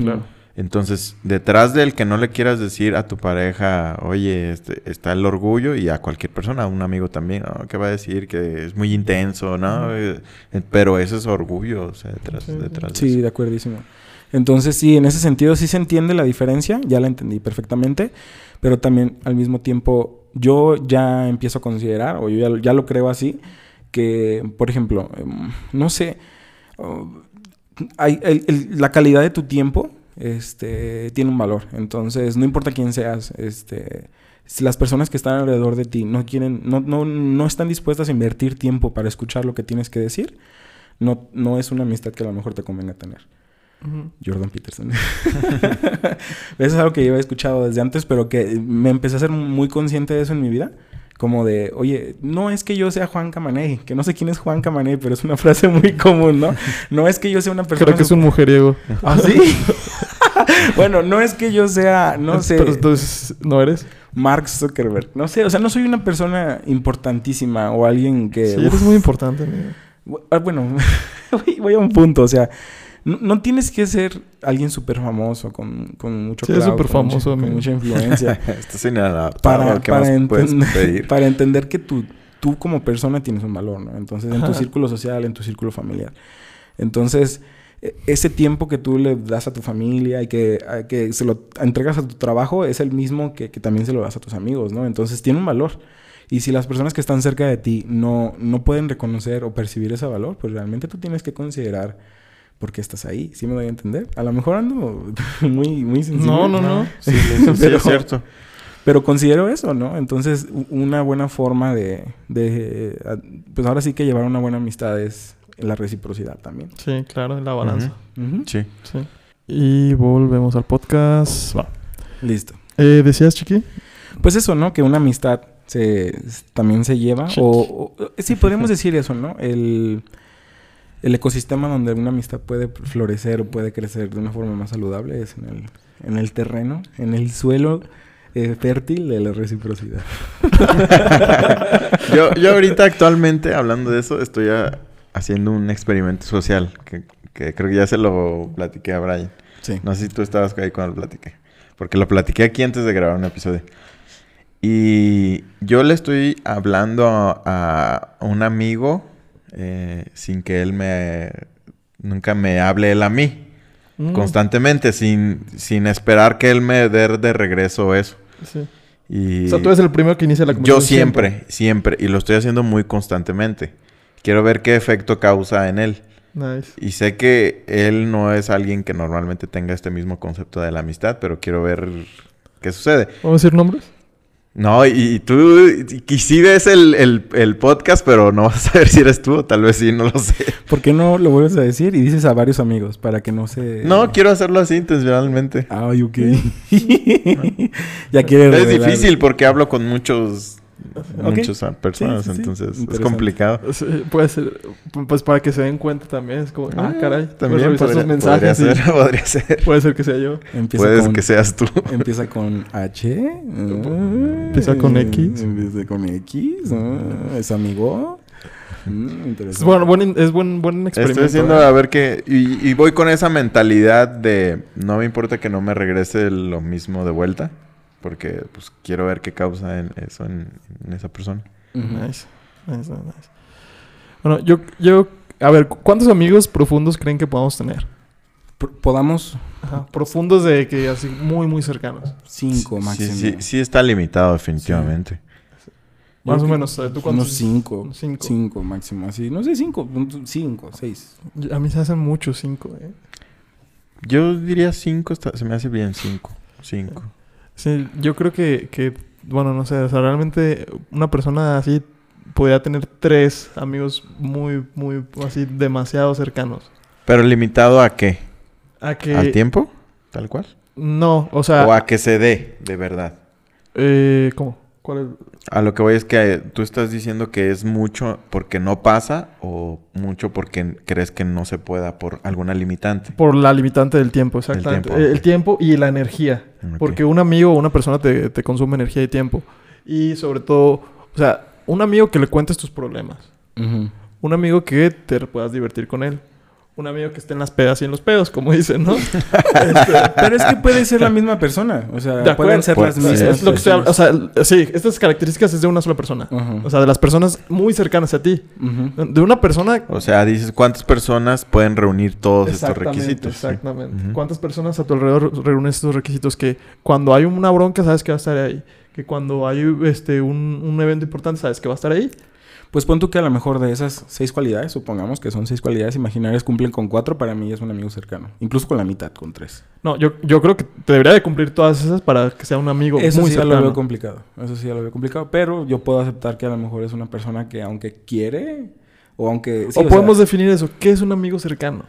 claro. Entonces, detrás del que no le quieras decir a tu pareja, oye, este, está el orgullo, y a cualquier persona, a un amigo también, ¿no? ¿qué va a decir? Que es muy intenso, ¿no? Eh, pero ese es orgullo, o sea, detrás, sí. detrás de Sí, eso. de acuerdísimo. Entonces, sí, en ese sentido sí se entiende la diferencia, ya la entendí perfectamente, pero también al mismo tiempo yo ya empiezo a considerar, o yo ya, lo creo así, que, por ejemplo, em, no sé, hay, la calidad de tu tiempo este, tiene un valor. Entonces, no importa quién seas, este, si las personas que están alrededor de ti no quieren, no, no, no están dispuestas a invertir tiempo para escuchar lo que tienes que decir, no, no es una amistad que a lo mejor te convenga tener. Jordan Peterson. eso es algo que yo he escuchado desde antes, pero que me empecé a ser muy consciente de eso en mi vida. Como de, oye, no es que yo sea Juan Camaney, que no sé quién es Juan Camaney, pero es una frase muy común, ¿no? No es que yo sea una persona... Creo que es un mujeriego. ¿Ah, sí? bueno, no es que yo sea, no sé, Pero entonces, ¿no eres? Mark Zuckerberg. No sé, o sea, no soy una persona importantísima o alguien que... Sí, uf, eres muy importante, amigo. Bu- Bueno, voy a un punto, o sea, no, no tienes que ser alguien súper famoso, con, con mucho Sí, es clout, súper con mucha- famoso, con mucha influencia, inadaptado. para, ¿Qué para, más puedes entender, pedir? para entender que tú, tú como persona tienes un valor, ¿no? Entonces, en tu círculo social, en tu círculo familiar. Entonces, e- ese tiempo que tú le das a tu familia y que, a- que se lo entregas a tu trabajo es el mismo que, que también se lo das a tus amigos, ¿no? Entonces, tiene un valor. Y si las personas que están cerca de ti no, no pueden reconocer o percibir ese valor, pues realmente tú tienes que considerar por qué estás ahí. ¿Sí me doy a entender? A lo mejor ando muy, muy sensible. No, no, no. Sí, sí, Pero- es cierto. Pero considero eso, ¿no? Entonces, una buena forma de, de, pues ahora sí que llevar una buena amistad es la reciprocidad también. Sí, claro, en la balanza. Sí. Sí. Y volvemos al podcast. Va. Listo. Eh, ¿Decías, Chiqui? Pues eso, ¿no? Que una amistad se, también se lleva. Sí. O, o- sí, podríamos decir eso, ¿no? El, el ecosistema donde una amistad puede florecer o puede crecer de una forma más saludable es en el, en el terreno, en el suelo eh, fértil de la reciprocidad. yo, yo ahorita actualmente, hablando de eso, estoy a- haciendo un experimento social que, que creo que ya se lo platiqué a Brian. Sí. No sé si tú estabas ahí cuando lo platiqué. Porque lo platiqué aquí antes de grabar un episodio. Y yo le estoy hablando a, a un amigo eh, sin que él me... Nunca me hable él a mí. Mm, Constantemente, sin, sin esperar que él me dé de regreso eso. sí. Y O sea, tú eres el primero que inicia la yo conversación. siempre, siempre, y lo estoy haciendo muy constantemente. Quiero ver qué efecto causa en él. Nice. Y sé que él no es alguien que normalmente tenga este mismo concepto de la amistad, pero quiero ver qué sucede. ¿Vamos a decir nombres? No, y, y tú, y, sí ves el, el- el podcast, pero no vas a saber si eres tú, o tal vez sí, no lo sé. ¿Por qué no lo vuelves a decir y dices a varios amigos para que no se... No, quiero hacerlo así intencionalmente. Ay, ok. ya quiere Es revelar. difícil porque hablo con muchos, Ok. muchas personas, Sí, sí, sí. entonces es complicado. Sí, puede ser. Pues para que se den cuenta también. Es como, ah, caray. También Puedes revisar podría, sus mensajes. podría y ser, podría ser. Puede ser que sea yo. Empieza Puedes con, que seas tú. Empieza con H. Empieza con X. Empieza con X. ah, ¿Es amigo? Mm, Es, interesante. bueno, buen, es buen, buen experimento. Estoy haciendo ¿eh? a ver qué... Y, y voy con esa mentalidad de... No me importa que no me regrese lo mismo de vuelta. Porque pues quiero ver qué causa en eso en, en esa persona. Ujú. Nice. Nice, nice, nice. Bueno, yo, yo... A ver, ¿cu- ¿cuántos amigos profundos creen que podamos tener? Podamos Ajá, profundos de que así muy, muy cercanos. cinco máximo. sí, sí está limitado definitivamente. Más o menos. ¿Tú cuántos? Unos cinco. Cinco. Cinco máximo. Así. No sé, cinco. Cinco, seis. A mí se hacen muchos cinco, ¿eh? Yo diría cinco, está- se me hace bien cinco. Cinco. Sí, yo creo que, que, bueno, no sé, o sea, realmente una persona así podría tener tres amigos muy, muy, así, demasiado cercanos. ¿Pero limitado a qué? A que... ¿Al tiempo? ¿Tal cual? No, o sea... ¿O a que se dé, de verdad? eh, ¿Cómo? ¿Cuál es? A lo que voy es que eh, tú estás diciendo que es mucho porque no pasa o mucho porque crees que no se pueda por alguna limitante. Por la limitante del tiempo, exactamente. tiempo, Eh, El tiempo y la energía. Porque un amigo o una persona te, te consume energía y tiempo. Y sobre todo, o sea, un amigo que le cuentes tus problemas. Un amigo que te puedas divertir con él. Un amigo que esté en las pedas y en los pedos, como dicen, ¿no? Este, Pero es que puede ser la misma persona. O sea, de pueden ser las Pues, mismas. es lo que personas. O sea, sí, estas características es de una sola persona. O sea, de las personas muy cercanas a ti. De una persona... O sea, dices, ¿cuántas personas pueden reunir todos estos Exactamente, requisitos? Sí. Exactamente. ¿Cuántas personas a tu alrededor reúnen estos requisitos? Que cuando hay una bronca sabes que va a estar ahí. Que cuando hay este, un, un evento importante sabes que va a estar ahí. Pues pon tú que a lo mejor de esas seis cualidades, supongamos que son seis cualidades imaginarias, cumplen con cuatro, para mí es un amigo cercano. Incluso con la mitad, con tres. No, yo, yo creo que te debería de cumplir todas esas para que sea un amigo Eso muy sí ya cercano. lo veo complicado. Eso sí ya lo veo complicado. Pero yo puedo aceptar que a lo mejor es una persona que aunque quiere, o aunque... sí, o o podemos sea, definir eso. ¿Qué es un amigo cercano?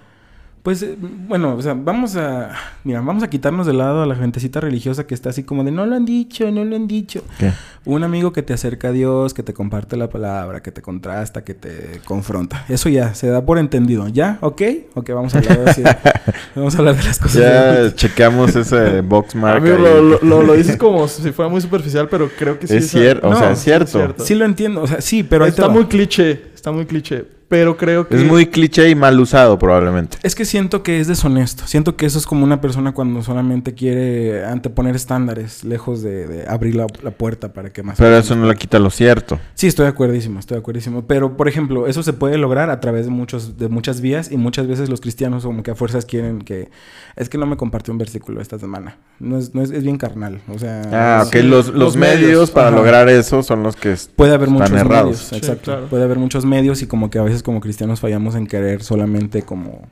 Pues, eh, bueno, o sea, vamos a... Mira, vamos a quitarnos de lado a la gentecita religiosa que está así como de no lo han dicho, no lo han dicho. ¿Qué? Un amigo que te acerca a Dios, que te comparte la palabra, que te contrasta, que te confronta. Eso ya, se da por entendido. ¿Ya? ¿Ok? Ok, vamos a hablar, así- vamos a hablar de las cosas. Ya chequeamos ese box mark. Amigo, lo, lo, lo- lo dices como si fuera muy superficial, pero creo que sí. Es cierto, o No, sea, es sí cierto. Sí lo entiendo, o sea, sí, pero ahí te está va. muy cliché. Está muy cliché. Pero creo que... Es muy cliché y mal usado probablemente. Es que siento que es deshonesto. Siento que eso es como una persona cuando solamente quiere anteponer estándares, lejos de, de abrir la, la puerta para que más... Pero eso no le quita lo cierto. Sí, estoy de acuerdísimo, estoy de acuerdísimo. Pero, por ejemplo, eso se puede lograr a través de muchos, de muchas vías y muchas veces los cristianos como que a fuerzas quieren que... Es que no me compartió un versículo esta semana. No es, no es, es bien carnal. O sea... Ah, ok. sí. Los, los, los medios, medios, para ajá. lograr eso son los que... Puede haber Están muchos errados. medios, Sí, exacto. claro. Puede haber muchos medios y como que a veces como cristianos fallamos en querer solamente como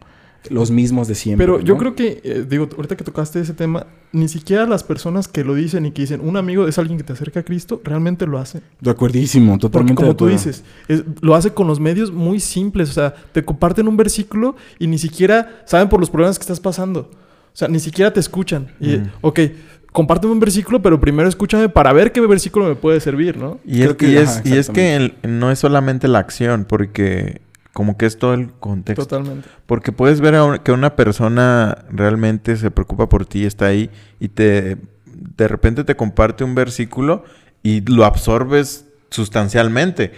los mismos de siempre. Pero yo creo que, eh, digo, ahorita que tocaste ese tema, ni siquiera las personas que lo dicen y que dicen un amigo es alguien que te acerca a Cristo, realmente lo hace. De acuerdísimo, Porque totalmente como de tú dices, es- lo hace con los medios muy simples. O sea, te comparten un versículo y ni siquiera saben por los problemas que estás pasando. O sea, ni siquiera te escuchan. Y, Ujú. ok, compárteme un versículo, pero primero escúchame para ver qué versículo me puede servir, ¿no? Y, es, Creo que- y, es, ajá, y es que el- no es solamente la acción, porque como que es todo el contexto. Totalmente. Porque puedes ver a un- que una persona realmente se preocupa por ti, está ahí y te de repente te comparte un versículo y lo absorbes sustancialmente.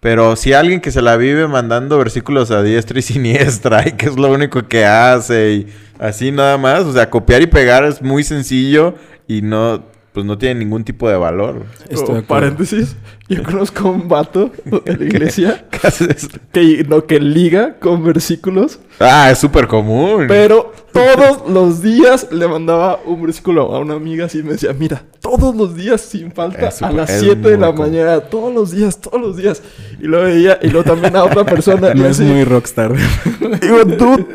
Pero si alguien que se la vive mandando versículos a diestra y siniestra y que es lo único que hace y así nada más, o sea, copiar y pegar es muy sencillo y no pues no tienen ningún tipo de valor. Estoy de Oh, paréntesis. Yo conozco a un vato en la iglesia ¿Qué haces? que, no, que liga con versículos, Ah, es súper común. pero todos los días le mandaba un versículo a una amiga así y me decía, mira, todos los días sin falta, Es a las es 7 de la común. mañana, todos los días, todos los días. Y luego ella, y luego también a otra persona. y No es así, muy rockstar. Digo, dude,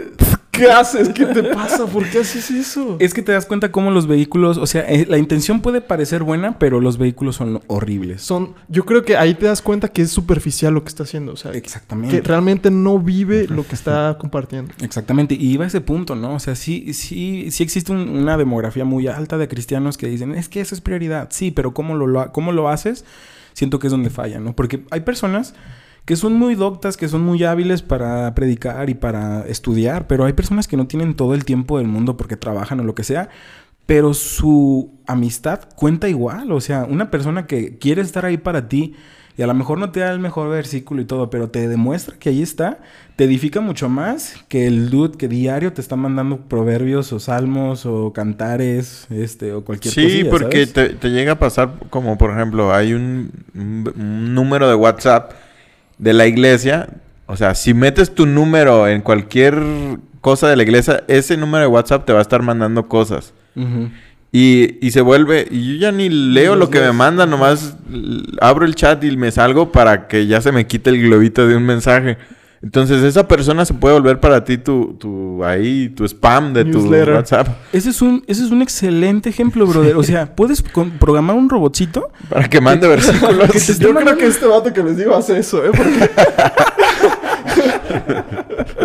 ¿qué haces? ¿Qué te pasa? ¿Por qué haces eso? Es que te das cuenta cómo los vehículos, o sea, eh, la intención puede parecer buena, pero los vehículos son horribles. Son, yo creo que ahí te das cuenta que es superficial lo que está haciendo. O sea, Exactamente. que realmente no vive lo que está compartiendo. Exactamente, y iba a ese punto, ¿no? O sea, sí, sí, sí existe un- una demografía muy alta de cristianos que dicen, es que eso es prioridad, sí, pero ¿cómo lo, lo- cómo lo haces? Siento que es donde falla, ¿no? Porque hay personas que son muy doctas, que son muy hábiles para predicar y para estudiar, pero hay personas que no tienen todo el tiempo del mundo porque trabajan o lo que sea, pero su amistad cuenta igual, o sea, una persona que quiere estar ahí para ti y a lo mejor no te da el mejor versículo y todo, pero te demuestra que ahí está, te edifica mucho más que el dude que diario te está mandando proverbios o salmos o cantares, este, o cualquier Sí, cosilla, porque ¿sabes? te, te llega a pasar como, por ejemplo, hay un, un- un número de WhatsApp de la iglesia. O sea, si metes tu número en cualquier cosa de la iglesia, ese número de WhatsApp te va a estar mandando cosas. Y, y se vuelve, y yo ya ni leo lo que me mandan, nomás abro el chat y me salgo para que ya se me quite el globito de un mensaje. Entonces esa persona se puede volver para ti tu, tu ahí, tu spam de tu. WhatsApp. Ese es un, ese es un excelente ejemplo, brother. O sea, puedes programar un robotcito Para que mande versículos. Que Yo creo que este vato que les digo hace eso, ¿eh? Porque...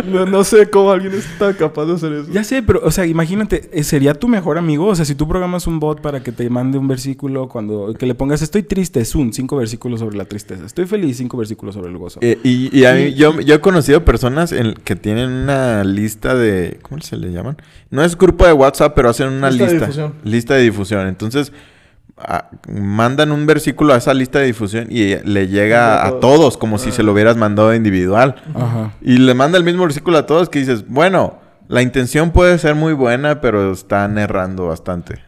no, no sé cómo alguien está capaz de hacer eso. Ya sé, pero, o sea, imagínate, eh, ¿sería tu mejor amigo? O sea, si tú programas un bot para que te mande un versículo cuando... Que le pongas, estoy triste, es un cinco versículos sobre la tristeza. Estoy feliz, cinco versículos sobre el gozo. Eh, y, y a mí, yo, yo he conocido personas en- que tienen una lista de... ¿Cómo se le llaman? No es grupo de WhatsApp, pero hacen una Lista lista. de difusión. Lista de difusión. Entonces, a- mandan un versículo a esa lista de difusión y le llega a todos. todos, como si Ah. se lo hubieras mandado individual. Ajá. Y le manda el mismo versículo a todos que dices, bueno, la intención puede ser muy buena, pero están errando bastante.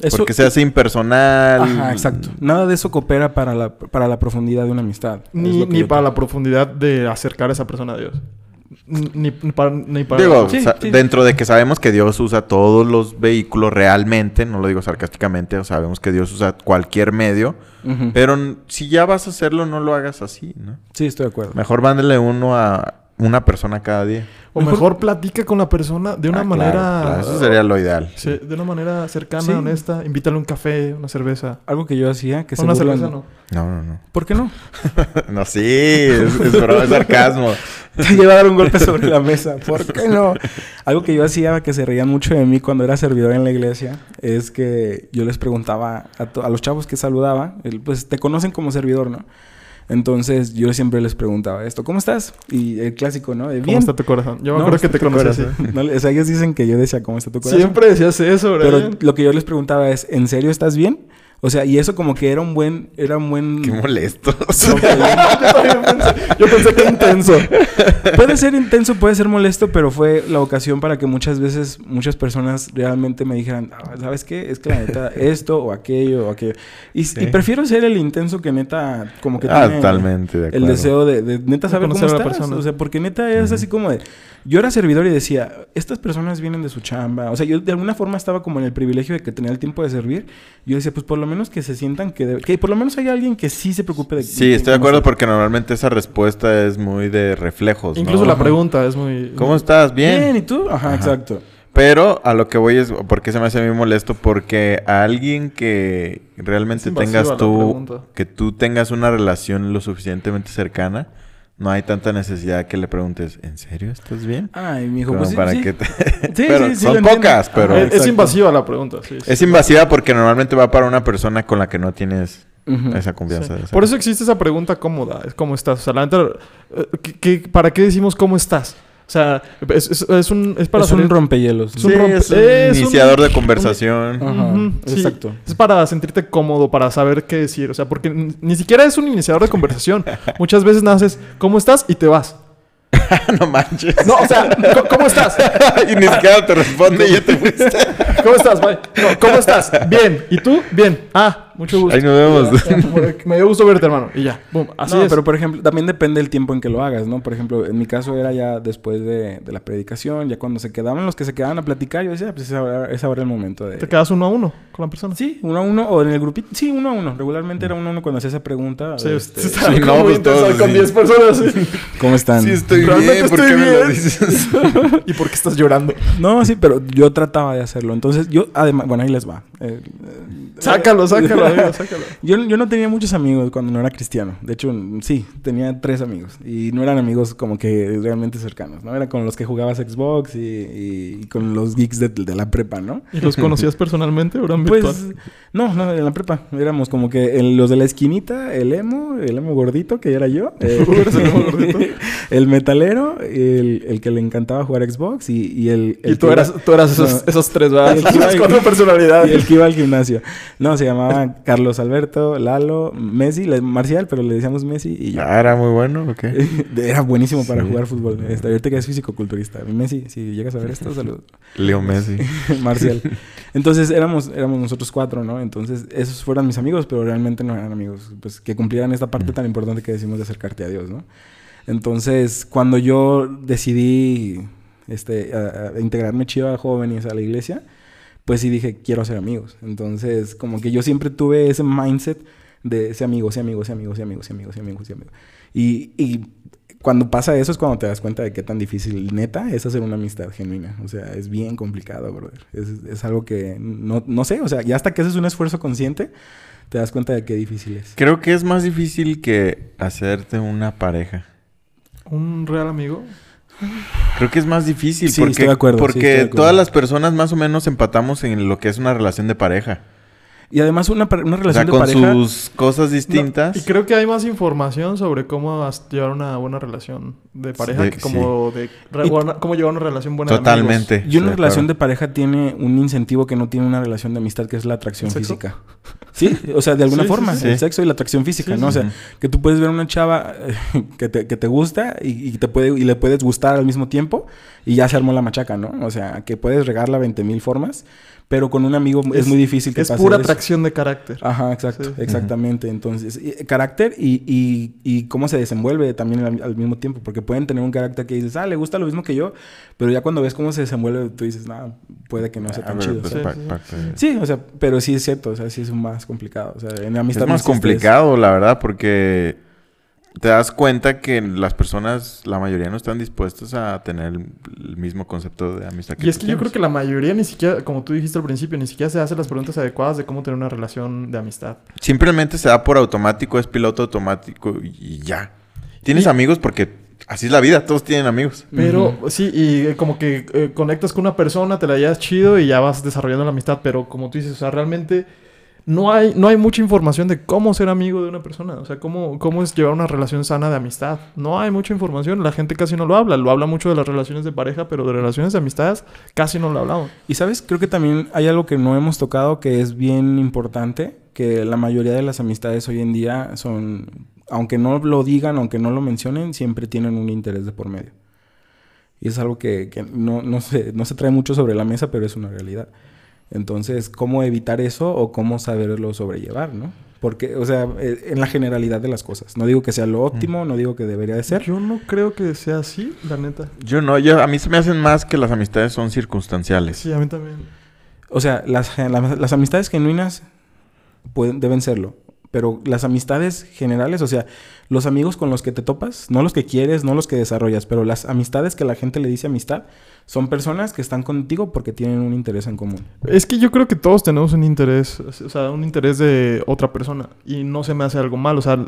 Eso- Porque se hace impersonal. Ajá, exacto. Nada de eso coopera para la, para la profundidad de una amistad. Ni, para creo. la profundidad de acercar a esa persona a Dios. Ni, ni para... Ni para Digo, Sí, sa- sí. dentro de que sabemos que Dios usa todos los vehículos realmente, no lo digo sarcásticamente, sabemos que Dios usa cualquier medio, pero si ya vas a hacerlo, no lo hagas así, ¿no? Sí, estoy de acuerdo. Mejor mándele uno a una persona cada día. O Mejor- mejor, platica con la persona de una Ah, manera... claro, claro, eso sería lo ideal. Sí, de una manera cercana, Sí. honesta. Invítale un café, una cerveza. Algo que yo hacía, que se una burlan- cerveza no. No, no, no. ¿Por qué no? no, sí, es, es broma, es sarcasmo. Te lleva a dar un golpe sobre la mesa. ¿Por qué no? Algo que yo hacía que se reían mucho de mí cuando era servidor en la iglesia es que yo les preguntaba a, los chavos que saludaba, el- pues te conocen como servidor, ¿no? Entonces yo siempre les preguntaba esto, ¿cómo estás? Y el clásico, ¿no? De, ¿Cómo está tu corazón? Yo me No, acuerdo que te conocí así. No o sea, ellos dicen que yo decía, ¿cómo está tu corazón? Siempre decías eso, Pero Brian. lo que yo les preguntaba es, ¿en serio estás bien? O sea, y eso como que era un buen, era un buen... Qué molesto. yo también pensé, yo pensé que intenso. Puede ser intenso, puede ser molesto, pero fue la ocasión para que muchas veces muchas personas realmente me dijeran, "Ah, ¿sabes qué? Es que la neta, esto o aquello o aquello. Y, Sí. y prefiero ser el intenso que neta, como que ah, tiene totalmente de acuerdo. el deseo de, de neta saber cómo conocer a la estás. persona. O sea, porque neta es así como de... Yo era servidor y decía, estas personas vienen de su chamba. O sea, yo de alguna forma estaba como en el privilegio de que tenía el tiempo de servir. Yo decía, pues por lo menos que se sientan que... de- que por lo menos hay alguien que sí se preocupe de... Sí, estoy de acuerdo porque porque normalmente esa respuesta es muy de reflejos. ¿no? Incluso la Ajá. pregunta es muy... ¿Cómo estás? Bien. Bien. ¿y tú? Ajá, Ajá. exacto. Pero a lo que voy es, ¿por qué se me hace muy molesto? Porque a alguien que realmente tengas tú, que tú tengas una relación lo suficientemente cercana, no hay tanta necesidad que le preguntes, ¿en serio estás bien? Ay, mi hijo, pues sí, para sí. que te- Sí, pero sí, sí, son pocas, pero Ajá, es, invasiva la pregunta, sí. sí. es invasiva porque normalmente va para una persona con la que no tienes esa Sí. confianza. esa- Por eso existe esa pregunta cómoda, es cómo estás. O sea, la neta, eh, ¿qué- qué- para qué decimos cómo estás? O sea, es, es- es un... Es para es un rompehielos. es un Sí, rompe- es un es un- iniciador de conversación. Ajá, Ujú, sí. exacto. Es para sentirte cómodo, para saber qué decir. O sea, porque ni ni siquiera es un iniciador de conversación. Muchas veces naces, ¿cómo estás? Y te vas. no manches. No, o sea, ¿cómo- ¿cómo estás? y ni siquiera te responde y ya te fuiste. ¿Cómo estás? Bye. No, ¿Cómo estás? Bien. ¿Y tú? Bien. Ah, mucho gusto. Ahí nos vemos. Ya, ya, Me dio gusto verte, hermano. Y ya. Boom. Así no, es. pero por ejemplo, también depende del tiempo en que lo hagas, ¿no? Por ejemplo, en mi caso era ya después de, de la predicación, ya cuando se quedaban los que se quedaban a platicar, yo decía, pues es ahora, es ahora el momento de... Te quedas uno a uno con la persona. Sí, uno a uno, o en el grupito, sí, uno a uno. Regularmente era uno a uno cuando hacía esa pregunta. Sí, este, usted está sí, no, pues todos con así. 10 personas. sí. ¿Cómo están? Sí, estoy Realmente bien. ¿Por estoy qué me lo bien. dices? ¿Y por qué estás llorando? No, sí, pero yo trataba de hacerlo. Entonces, yo, además, bueno, ahí les va. Eh, eh, Sácalo, sácalo, amigo, sácalo. Yo, yo no tenía muchos amigos cuando no era cristiano. De hecho, sí, tenía tres amigos. Y no eran amigos como que realmente cercanos, ¿no? Era con los que jugabas Xbox y, y con los geeks de, de la prepa, ¿no? ¿Y los conocías personalmente o eran virtual? Pues, no, no, en la prepa. Éramos como que el- los de la esquinita, el emo, el emo gordito, que era yo. eh, ¿Eres el emo gordito? el metalero, el, el que le encantaba jugar Xbox y, y el... el y tú eras, tú eras esos, No. esos tres, ¿verdad? Las cuatro personalidades. y el que iba al gimnasio. No, se llamaba Carlos Alberto, Lalo, Messi, Marcial, pero le decíamos Messi y yo. Ah, era muy bueno, ¿o qué? Era buenísimo para Sí. jugar fútbol. Este, ahorita que es físico-culturista. Messi, si llegas a ver esto, saludos. Leo Messi. Marcial. Entonces éramos, éramos nosotros cuatro, ¿no? Entonces esos fueron mis amigos, pero realmente no eran amigos, pues que cumplieran esta parte tan importante que decimos de acercarte a Dios, ¿no? Entonces, cuando yo decidí este, a- a integrarme chido a jóvenes a la iglesia, pues sí dije, quiero ser amigos. Entonces, como que yo siempre tuve ese mindset de ese amigo, ese amigo, ese amigo, ese amigo, ese amigo, ese amigo, ese amigo. Y, y cuando pasa eso es cuando te das cuenta de qué tan difícil, neta, es hacer una amistad genuina. O sea, es bien complicado, brother. Es, es algo que no, no sé, o sea, ya hasta que haces un esfuerzo consciente, te das cuenta de qué difícil es. Creo que es más difícil que hacerte una pareja. ¿Un real amigo? Creo que es más difícil Sí, porque, estoy de acuerdo, sí, porque estoy de acuerdo. todas las personas más o menos empatamos en lo que es una relación de pareja. Y además una, una O sea, relación con de pareja... sus cosas distintas. No, y creo que hay más información sobre cómo llevar una buena relación de pareja De- que como de re- Y- buena- cómo llevar una relación buena de Totalmente. Y una Sí, relación claro. de pareja tiene un incentivo que no tiene una relación de amistad, que es la atracción física. Sí, o sea, de alguna Sí, forma, sí. el sexo y la atracción física, ¿no? o sea, que tú puedes ver una chava eh, que te, que te gusta y, y te puede, y le puedes gustar al mismo tiempo y ya se armó la machaca, ¿no? O sea, que puedes regarla 20 mil formas, pero con un amigo es, Es- muy difícil que Es pase pura eso. atracción de carácter. Ajá, exacto, Sí. exactamente. Entonces, y- eh, carácter y, y, y cómo se desenvuelve también al, al mismo tiempo, porque pueden tener un carácter que dices, ah, le gusta lo mismo que yo, pero ya cuando ves cómo se desenvuelve, tú dices, no, puede que no sea Ah, tan chido. pues, o sea. pa- Sí, parte o sea, pero sí es cierto, o sea, sí es más complicado. O sea, en amistad Es más complicado, la verdad, porque te das cuenta que las personas, la mayoría no están dispuestas a tener el mismo concepto de amistad que Y es que yo creo que la mayoría ni siquiera, como tú dijiste al principio, ni siquiera se hace las preguntas adecuadas de cómo tener una relación de amistad. Simplemente se da por automático, es piloto automático y ya. Tienes Y- amigos porque así es la vida, todos tienen amigos. Pero sí, y eh, como que eh, conectas con una persona, te la llevas chido y ya vas desarrollando la amistad, pero como tú dices, o sea, realmente no hay, no hay mucha información de cómo ser amigo de una persona, o sea, cómo, cómo es llevar una relación sana de amistad. No hay mucha información, la gente casi no lo habla, lo habla mucho de las relaciones de pareja, pero de relaciones de amistades casi no lo hablamos. Y sabes, creo que también hay algo que no hemos tocado que es bien importante, que la mayoría de las amistades hoy en día son, aunque no lo digan, aunque no lo mencionen, siempre tienen un interés de por medio. Y es algo que, que no, no, se, no se trae mucho sobre la mesa, pero es una realidad. Entonces, ¿cómo evitar eso o cómo saberlo sobrellevar, no? Porque, o sea, eh, en la generalidad de las cosas. No digo que sea lo óptimo, no digo que debería de ser. Yo no creo que sea así, la neta. Yo no, yo, a mí se me hacen más que las amistades son circunstanciales. Sí, a mí también. O sea, las, las, las amistades genuinas pueden, deben serlo. Pero las amistades generales, o sea, los amigos con los que te topas, no los que quieres, no los que desarrollas, pero las amistades que la gente le dice amistad, son personas que están contigo porque tienen un interés en común. Es que yo creo que todos tenemos un interés, o sea, un interés de otra persona y no se me hace algo mal, o sea,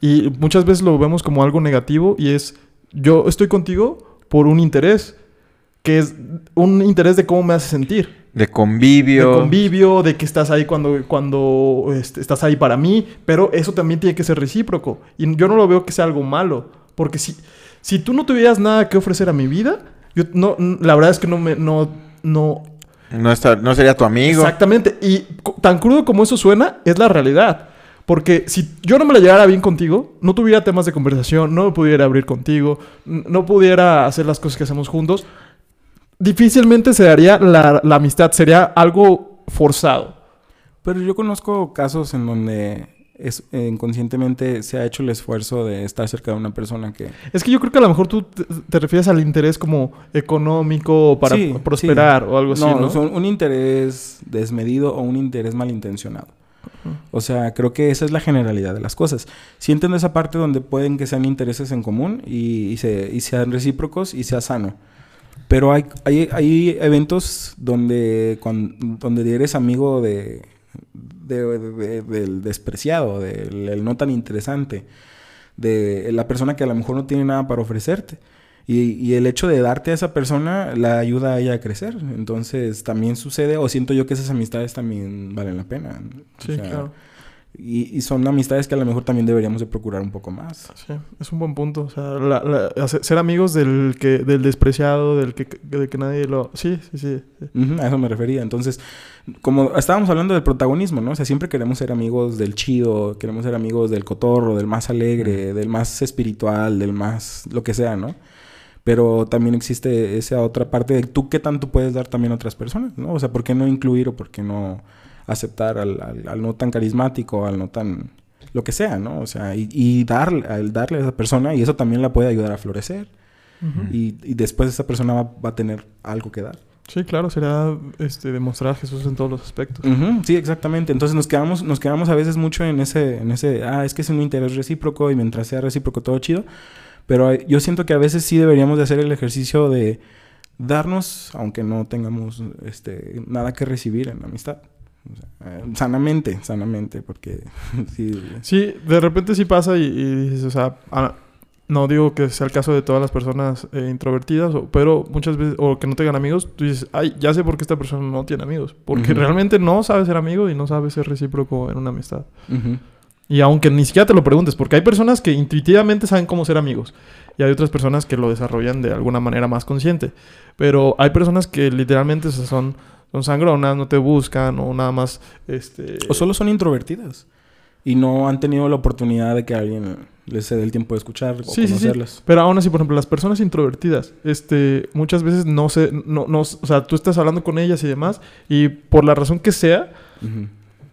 y muchas veces lo vemos como algo negativo y es yo estoy contigo por un interés, que es un interés de cómo me hace sentir, De convivio. de convivio, de que estás ahí cuando, cuando este, estás ahí para mí, pero eso también tiene que ser recíproco y yo no lo veo que sea algo malo, porque si, si tú no tuvieras nada que ofrecer a mi vida, yo no, la verdad es que no me, no, no, No, está, no sería tu amigo. Exactamente. Y tan crudo como eso suena, es la realidad. Porque si yo no me la llevara bien contigo, no tuviera temas de conversación, no me pudiera abrir contigo, no pudiera hacer las cosas que hacemos juntos, difícilmente se daría la, la amistad, sería algo forzado. Pero yo conozco casos en donde es, eh, inconscientemente se ha hecho el esfuerzo de estar cerca de una persona que... Es que yo creo que a lo mejor tú te, te refieres al interés como económico para Sí, prosperar sí. o algo así, no, ¿no? son un interés desmedido o un interés malintencionado. O sea, creo que esa es la generalidad de las cosas. Sí entiendo esa parte donde pueden que sean intereses en común y, y se, y sean recíprocos y sea sano. Pero hay, hay, hay eventos donde, cuan- donde eres amigo de, de- de- del despreciado, del el no tan interesante, de la persona que a lo mejor no tiene nada para ofrecerte. Y, y el hecho de darte a esa persona la ayuda a ella a crecer. Entonces también sucede, o siento yo que esas amistades también valen la pena. O Sí, sea, claro. Y, y son amistades que a lo mejor también deberíamos de procurar un poco más. Sí, es un buen punto. O sea, la- ser amigos del que del despreciado, del que, de que nadie lo... Sí, sí, sí. a eso me refería. Entonces, como estábamos hablando del protagonismo, ¿no? O sea, siempre queremos ser amigos del chido, queremos ser amigos del cotorro, del más alegre, del más espiritual, del más lo que sea, ¿no? Pero también existe esa otra parte de tú qué tanto puedes dar también a otras personas, ¿no? O sea, ¿por qué no incluir o por qué no aceptar al, al- al no tan carismático, al no tan lo que sea, ¿no? O sea, y, y darle, al darle a esa persona y eso también la puede ayudar a florecer y, y después esa persona va, va a tener algo que dar. Sí, claro, será este, demostrar a Jesús en todos los aspectos. Sí, exactamente. Entonces nos quedamos, nos quedamos a veces mucho en ese, en ese, ah, es que es un interés recíproco y mientras sea recíproco todo chido. Pero yo siento que a veces sí deberíamos de hacer el ejercicio de darnos, aunque no tengamos este, nada que recibir en la amistad. O sea, sanamente, sanamente, porque sí. Sí, de repente sí pasa y, y dices, o sea, no digo que sea el caso de todas las personas eh, introvertidas, o- pero muchas veces, o que no tengan amigos, tú dices, ay, ya sé por qué esta persona no tiene amigos. Porque realmente no sabe ser amigo y no sabe ser recíproco en una amistad. Y aunque ni siquiera te lo preguntes, porque hay personas que intuitivamente saben cómo ser amigos. Y hay otras personas que lo desarrollan de alguna manera más consciente. Pero hay personas que literalmente son, son sangronas, no te buscan o nada más... Este, O solo son introvertidas y no han tenido la oportunidad de que alguien les dé el tiempo de escuchar o Sí, sí, sí. conocerlas. Pero aún así, por ejemplo, las personas introvertidas, este, muchas veces no sé, no, no, o sea, tú estás hablando con ellas y demás, y por la razón que sea.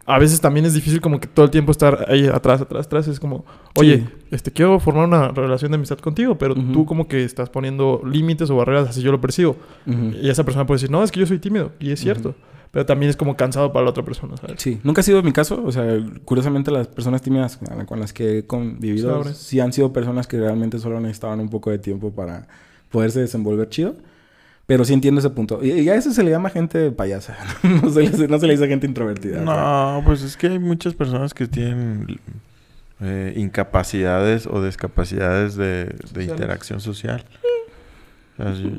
A veces también es difícil como que todo el tiempo estar ahí atrás, atrás, atrás. Es como, oye, Sí. este, quiero formar una relación de amistad contigo, pero tú como que estás poniendo límites o barreras, así yo lo percibo. Y esa persona puede decir, no, es que yo soy tímido, y es cierto. Ujú. Pero también es como cansado para la otra persona, ¿sabes? Sí, nunca ha sido mi caso. O sea, curiosamente las personas tímidas con las que he convivido sí han sido personas que realmente solo necesitaban un poco de tiempo para poderse desenvolver chido. Pero sí entiendo ese punto. Y, y a eso se le llama gente payasa. no, se le, no se le dice gente introvertida. No, pues es que hay muchas personas que tienen eh, incapacidades o discapacidades de, de Sociales. interacción social. O sea, yo,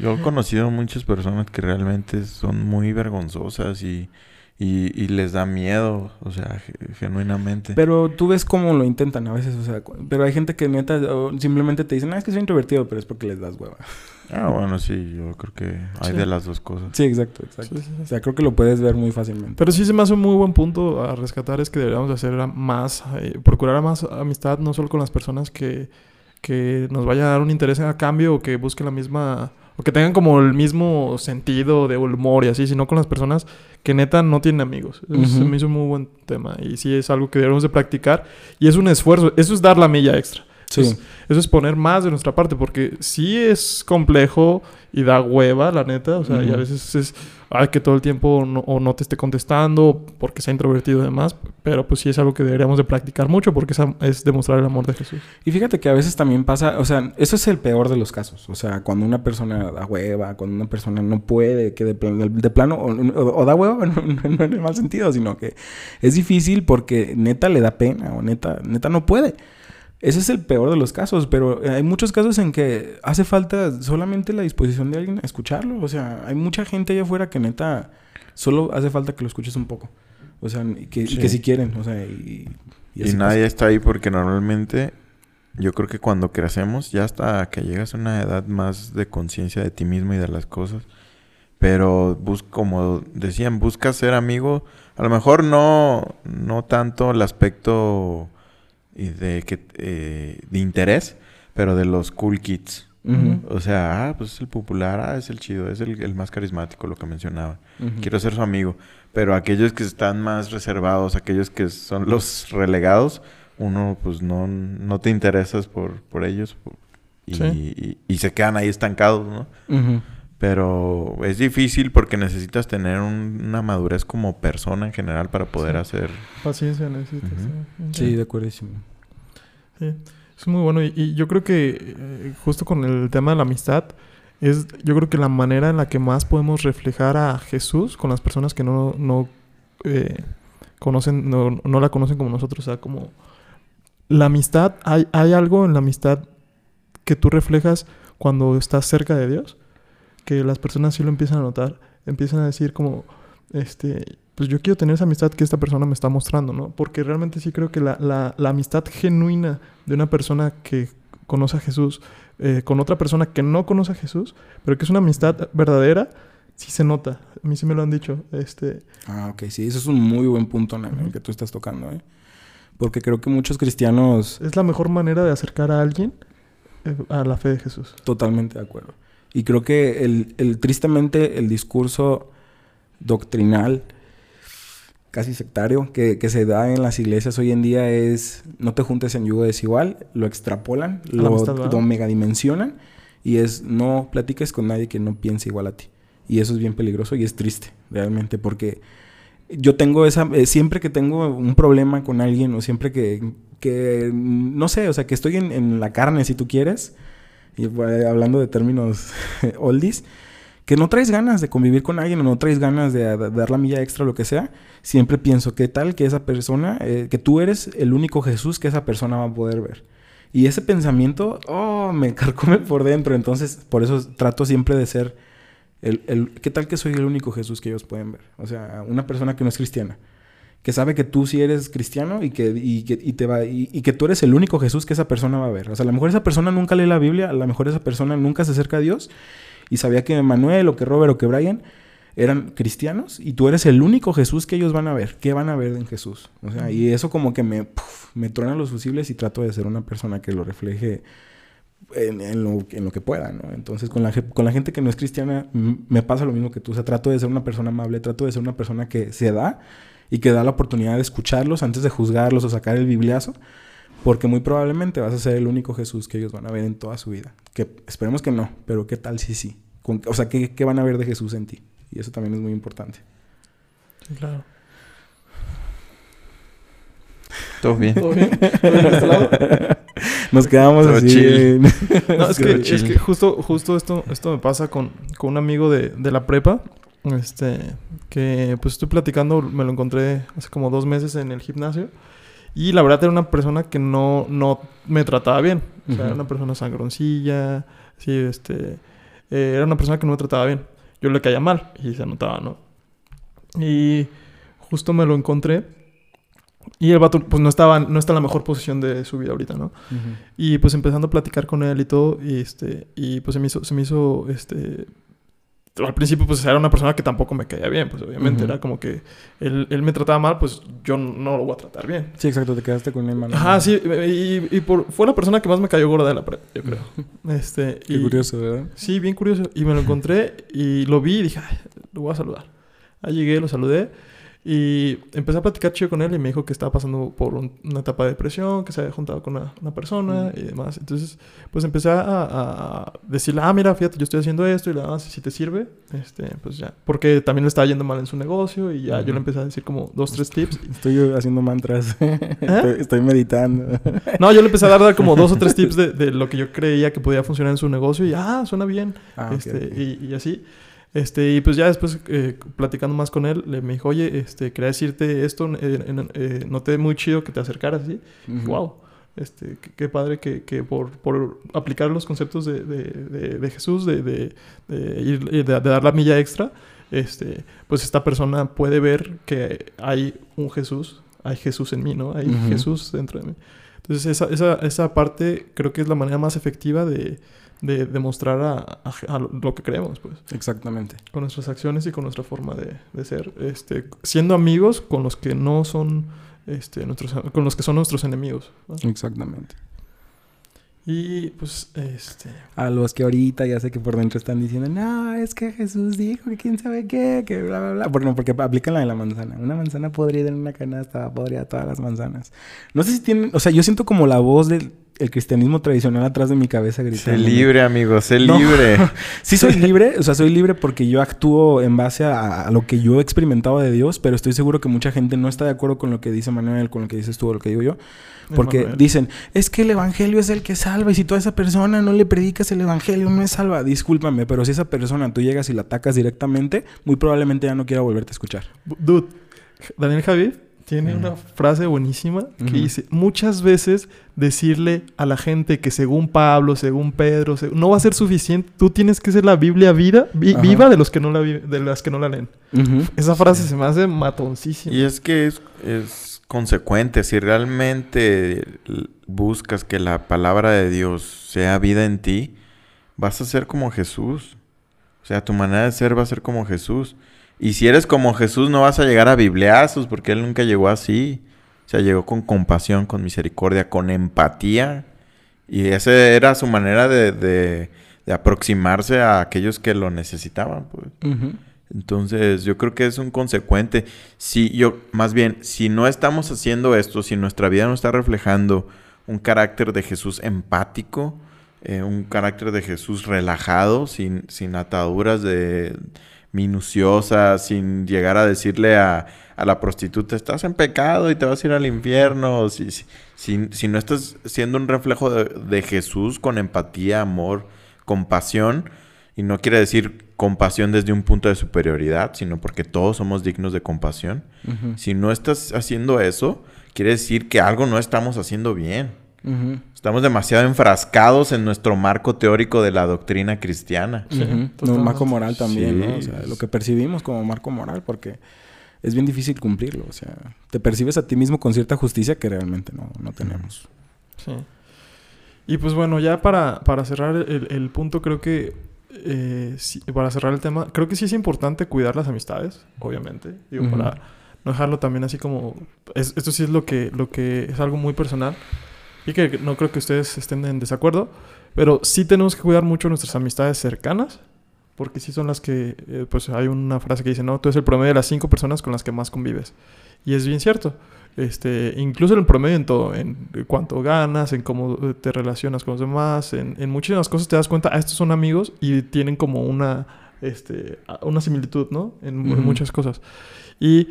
yo he conocido muchas personas que realmente son muy vergonzosas y, y, y les da miedo, o sea, ge- genuinamente. Pero tú ves cómo lo intentan a veces. O sea, pero hay gente que neta o simplemente te dicen, ah, es que soy introvertido, pero es porque les das hueva. Ah, bueno, sí, yo creo que hay Sí. de las dos cosas. Sí, exacto, exacto. Sí, sí, sí. O sea, creo que lo puedes ver muy fácilmente. Pero sí se me hace un muy buen punto a rescatar es que deberíamos de hacer más, eh, procurar a más amistad, no solo con las personas que, que nos vayan a dar un interés a cambio o que busquen la misma, o que tengan como el mismo sentido de humor y así, sino con las personas que neta no tienen amigos. Eso se me hizo un muy buen tema y sí es algo que deberíamos de practicar y es un esfuerzo, eso es dar la milla extra. Sí. Pues, Eso es poner más de nuestra parte, porque sí es complejo y da hueva, la neta. O sea, y a veces es ay, que todo el tiempo no, o no te esté contestando porque sea introvertido y demás. Pero pues sí es algo que deberíamos de practicar mucho porque es, es demostrar el amor de Jesús. Y fíjate que a veces también pasa, o sea, eso es el peor de los casos. O sea, cuando una persona da hueva, cuando una persona no puede, que de, plano- de plano, o, o- o da hueva, no, no- no en el mal sentido, sino que es difícil porque neta le da pena o neta, neta no puede. Ese es el peor de los casos, pero hay muchos casos en que hace falta solamente la disposición de alguien a escucharlo. O sea, hay mucha gente allá afuera que neta solo hace falta que lo escuches un poco. O sea, y que, y Sí. que si quieren, o sea, y... Y, nadie está ahí porque normalmente yo creo que cuando crecemos, ya hasta que llegas a una edad más de conciencia de ti mismo y de las cosas, Pero bus como decían, busca ser amigo. A lo mejor no, no tanto el aspecto y de, que, eh, de interés, pero de los cool kids. Ujú. O sea, ah, pues es el popular, ah, es el chido, es el, el más carismático, lo que mencionaba. Ujú. Quiero ser su amigo. Pero aquellos que están más reservados, aquellos que son los relegados, uno pues no, no te interesas por, por ellos por- y, Sí. y- y se quedan ahí estancados, ¿no? Ujú. Pero es difícil porque necesitas tener un- una madurez como persona en general para poder Sí. hacer... Paciencia necesitas. ¿eh? Sí, de acuerdísimo. Sí, es muy bueno. Y, y yo creo que eh, justo con el tema de la amistad, es yo creo que la manera en la que más podemos reflejar a Jesús con las personas que no, no eh, conocen, no, no la conocen como nosotros. O sea, como la amistad, hay, hay algo en la amistad que tú reflejas cuando estás cerca de Dios, que las personas sí lo empiezan a notar, empiezan a decir como, este, pues yo quiero tener esa amistad que esta persona me está mostrando, ¿no? Porque realmente sí creo que la, la- la amistad genuina de una persona que conoce a Jesús eh, con otra persona que no conoce a Jesús, pero que es una amistad verdadera, sí se nota. A mí sí me lo han dicho. Este, Ah, ok, sí, eso es un muy buen punto en el que tú estás tocando, ¿eh? Porque creo que muchos cristianos, es la mejor manera de acercar a alguien eh, a la fe de Jesús. totalmente de acuerdo. Y creo que el, el- tristemente el discurso doctrinal, casi sectario, que, que se da en las iglesias hoy en día es no te juntes en yugo desigual, lo extrapolan, la lo, amistad, lo megadimensionan y es no platiques con nadie que no piense igual a ti. Y eso es bien peligroso y es triste, realmente, porque yo tengo esa, eh, siempre que tengo un problema con alguien o siempre que, que no sé, o sea, que estoy en, en la carne, si tú quieres, y eh, hablando de términos oldies, que no traes ganas de convivir con alguien o no traes ganas de, dar la milla extra o lo que sea, siempre pienso, ¿qué tal que esa persona, eh, que tú eres el único Jesús que esa persona va a poder ver? Y ese pensamiento, oh, me carcome por dentro. Entonces, por eso trato siempre de ser el, el- ¿qué tal que soy el único Jesús que ellos pueden ver? O sea, una persona que no es cristiana, que sabe que tú sí eres cristiano y que, y que, y te va, y, y que tú eres el único Jesús que esa persona va a ver. O sea, a lo mejor esa persona nunca lee la Biblia, a lo mejor esa persona nunca se acerca a Dios y sabía que Manuel o que Robert o que Brian eran cristianos y tú eres el único Jesús que ellos van a ver. ¿Qué van a ver en Jesús? O sea, y eso como que me, puf, me truena los fusibles y trato de ser una persona que lo refleje en, en lo, en lo que pueda, ¿no? Entonces, con la, con la gente que no es cristiana, me pasa lo mismo que tú. O sea, trato de ser una persona amable, trato de ser una persona que se da y que da la oportunidad de escucharlos antes de juzgarlos o sacar el bibliazo, porque muy probablemente vas a ser el único Jesús que ellos van a ver en toda su vida. Que esperemos que no, pero ¿qué tal si sí? Con- o sea, ¿qué, ¿qué van a ver de Jesús en ti? Y eso también es muy importante. Sí, claro. Todo bien. ¿Todo bien? ¿Todo bien de este lado? Nos quedamos Todo así. chill. No, es que justo, justo esto, esto me pasa con, con un amigo de, de la prepa. Este, que pues estoy platicando, me lo encontré hace como dos meses en el gimnasio. Y la verdad era una persona que no, no me trataba bien. O sea, era una persona sangroncilla. Sí, este. eh, era una persona que no me trataba bien. Yo le caía mal y se notaba, ¿no? Y justo me lo encontré. Y el vato, pues no estaba, no está en la mejor posición de su vida ahorita, ¿no? Y pues empezando a platicar con él y todo, y este, y pues se me hizo, se me hizo, este, al principio pues era una persona que tampoco me caía bien, pues obviamente Ujú. era como que él, él me trataba mal, pues yo no lo voy a tratar bien. Sí, exacto, te quedaste con él, mano. Ajá, sí, y, y por, fue la persona que más me cayó gorda de la prepa, yo creo. Este, Qué y- curioso, ¿verdad? Sí, bien curioso. Y me lo encontré y lo vi y dije, ay, lo voy a saludar. Ahí llegué, lo saludé y empecé a platicar chido con él y me dijo que estaba pasando por un- una etapa de depresión, que se había juntado con una, una persona Mm. y demás. Entonces, pues empecé a, a- decirle, ah, mira, fíjate, yo estoy haciendo esto y la verdad, si te sirve, este, pues ya. Porque también le estaba yendo mal en su negocio y ya yo le empecé a decir como dos, tres tips. Estoy haciendo mantras. estoy, estoy meditando. No, yo le empecé a dar, dar como dos o tres tips de, de lo que yo creía que podía funcionar en su negocio y, ah, suena bien. Ah, este, y así. Este, y pues ya después, eh, platicando más con él, le me dijo, oye, este, quería decirte esto, eh, eh, noté muy chido que te acercaras así. Ujú. Wow. Este, qué, padre que, que por, por aplicar los conceptos de, de, de- de Jesús, de, de, de ir- dar la milla extra, este, pues esta persona puede ver que hay un Jesús, hay Jesús en mí, ¿no? Hay Ujú. Jesús dentro de mí. Entonces esa, esa, esa parte creo que es la manera más efectiva de, de demostrar a, a- a lo que creemos, pues. Exactamente. Con nuestras acciones y con nuestra forma de, de ser. Este, siendo amigos con los que no son este, nuestros, con los que son nuestros enemigos. Exactamente. Y pues, este. A los que ahorita ya sé que por dentro están diciendo, no, es que Jesús dijo que quién sabe qué, que bla, bla, bla. Bueno, porque aplican la de la manzana. Una manzana podrida en una canasta, podría todas las manzanas. No sé si tienen, o sea, yo siento como la voz del el cristianismo tradicional atrás de mi cabeza Sé gritando. libre, amigo, sé No. libre. Sí soy libre, o sea, soy libre porque yo actúo en base a, a lo que yo he experimentado de Dios, pero estoy seguro que mucha gente no está de acuerdo con lo que dice Manuel, con lo que dices tú o lo que digo yo. Porque dicen, es que el evangelio es el que salva y si tú a esa persona no le predicas el evangelio no es salva. Discúlpame, pero si esa persona tú llegas y la atacas directamente, muy probablemente ya no quiera volverte a escuchar. Dude, Daniel Javid tiene una frase buenísima que dice: Muchas veces decirle a la gente que según Pablo, según Pedro, seg- no va a ser suficiente. Tú tienes que ser la Biblia vida, vi- Ajá. viva de los que no la de las que no la leen. Esa frase se me hace matoncísima. Y es que es, es consecuente. Si realmente buscas que la palabra de Dios sea vida en ti, vas a ser como Jesús. O sea, tu manera de ser va a ser como Jesús. Y si eres como Jesús, no vas a llegar a bibliazos, porque Él nunca llegó así. O sea, llegó con compasión, con misericordia, con empatía. Y esa era su manera de, de- de aproximarse a aquellos que lo necesitaban, pues. Entonces, yo creo que es un consecuente. Si yo, más bien, si no estamos haciendo esto, si nuestra vida no está reflejando un carácter de Jesús empático, eh, un carácter de Jesús relajado, sin, sin ataduras de minuciosas, sin llegar a decirle a, a la prostituta, estás en pecado y te vas a ir al infierno. Si, si, si- si no estás siendo un reflejo de, de Jesús con empatía, amor, compasión, y no quiere decir compasión desde un punto de superioridad, sino porque todos somos dignos de compasión. Si no estás haciendo eso, quiere decir que algo no estamos haciendo bien. Estamos demasiado enfrascados en nuestro marco teórico de la doctrina cristiana. No, totalmente. marco moral también, ¿no? O sea, lo que percibimos como marco moral, porque es bien difícil cumplirlo. O sea, te percibes a ti mismo con cierta justicia que realmente no, no tenemos. Sí. Y pues bueno, ya para, para cerrar el, el punto, creo que. eh, sí- para cerrar el tema, creo que sí es importante cuidar las amistades, obviamente. Digo, para no dejarlo también así como. es- esto sí es lo que, lo que es algo muy personal. Y que no creo que ustedes estén en desacuerdo. Pero sí tenemos que cuidar mucho nuestras amistades cercanas. Porque sí son las que. eh, pues hay una frase que dice: No, tú eres el promedio de las cinco personas con las que más convives. Y es bien cierto. Este, incluso el promedio en todo, en cuánto ganas, en cómo te relacionas con los demás, en, en muchísimas cosas te das cuenta, ah, estos son amigos y tienen como una, este, una similitud, ¿no? En, en muchas cosas. Y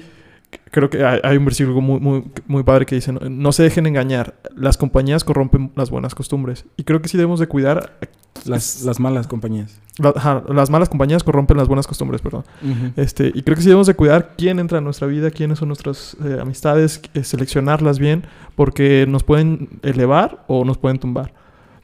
creo que hay, un versículo muy, muy, muy padre que dice, no, no se dejen engañar, las compañías corrompen las buenas costumbres. Y creo que sí debemos de cuidar, Las, las malas compañías. la- ajá, las malas compañías corrompen las buenas costumbres, perdón. Ujú. Este, y creo que sí debemos de cuidar quién entra en nuestra vida, quiénes son nuestras eh, amistades, eh, seleccionarlas bien, porque nos pueden elevar o nos pueden tumbar.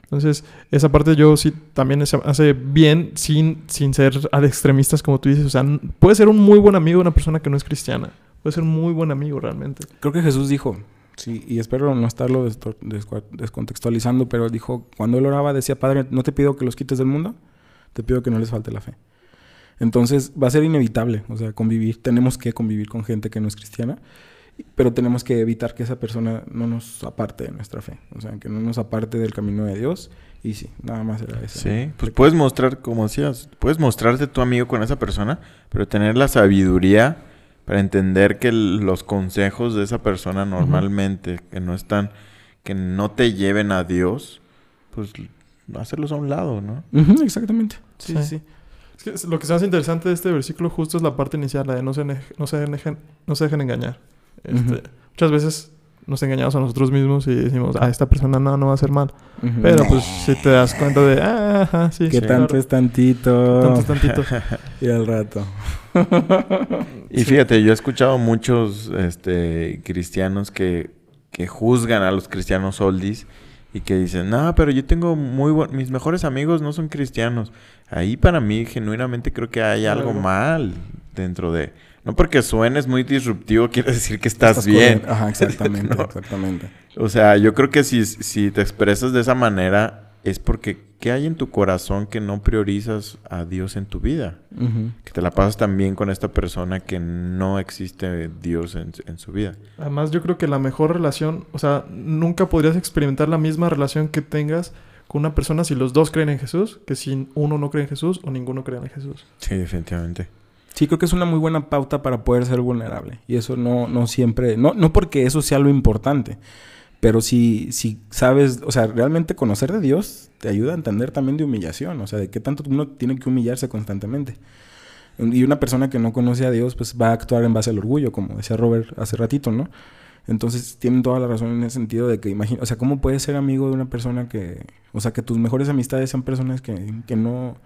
Entonces, esa parte yo sí también se hace bien sin, sin ser al extremistas como tú dices. O sea, puede ser un muy buen amigo de una persona que no es cristiana. Puede ser un muy buen amigo realmente. Creo que Jesús dijo, sí, y espero no estarlo descua- descontextualizando, pero dijo, cuando él oraba decía, Padre, no te pido que los quites del mundo, te pido que no les falte la fe. Entonces va a ser inevitable, o sea, convivir, tenemos que convivir con gente que no es cristiana, pero tenemos que evitar que esa persona no nos aparte de nuestra fe, o sea, que no nos aparte del camino de Dios, y sí, nada más era eso. Sí, pues puedes mostrar, como decías, puedes mostrarte tu amigo con esa persona, pero tener la sabiduría para entender que el- los consejos de esa persona normalmente, que no están, que no te lleven a Dios, pues hacerlos a un lado, ¿no? Exactamente. Sí, Sí. sí. Es que es- lo que se hace interesante de este versículo justo es la parte inicial, la de no se, no se, dejen, no se dejen engañar. Este. Muchas veces nos engañamos a nosotros mismos y decimos, ah, esta persona no, no va a hacer mal. Pero pues si te das cuenta de, ah, ajá, sí, Que sí, tanto claro. es tantito. Tanto es tantito. Y al rato. Y fíjate, yo he escuchado muchos este, cristianos que, que juzgan a los cristianos oldies y que dicen, no, pero yo tengo muy buen... Mis mejores amigos no son cristianos. Ahí para mí, genuinamente, creo que hay Algo. mal. dentro de... No porque suenes muy disruptivo quiere decir que estás, bien. Ajá, exactamente, exactamente. O sea, yo creo que si, si te expresas de esa manera es porque ¿qué hay en tu corazón que no priorizas a Dios en tu vida? Que te la pasas también con esta persona que no existe Dios en, en su vida. Además, yo creo que la mejor relación, o sea, nunca podrías experimentar la misma relación que tengas con una persona si los dos creen en Jesús, que si uno no cree en Jesús o ninguno cree en Jesús. Sí, definitivamente. Sí, creo que es una muy buena pauta para poder ser vulnerable. Y eso no, no siempre, no, no porque eso sea lo importante, pero si, si sabes, o sea, realmente conocer de Dios te ayuda a entender también de humillación, o sea, de qué tanto uno tiene que humillarse constantemente. Y una persona que no conoce a Dios, pues va a actuar en base al orgullo, como decía Robert hace ratito, ¿no? Entonces tienen toda la razón en ese sentido de que imagina, o sea, ¿cómo puedes ser amigo de una persona que, o sea, que tus mejores amistades sean personas que, que no,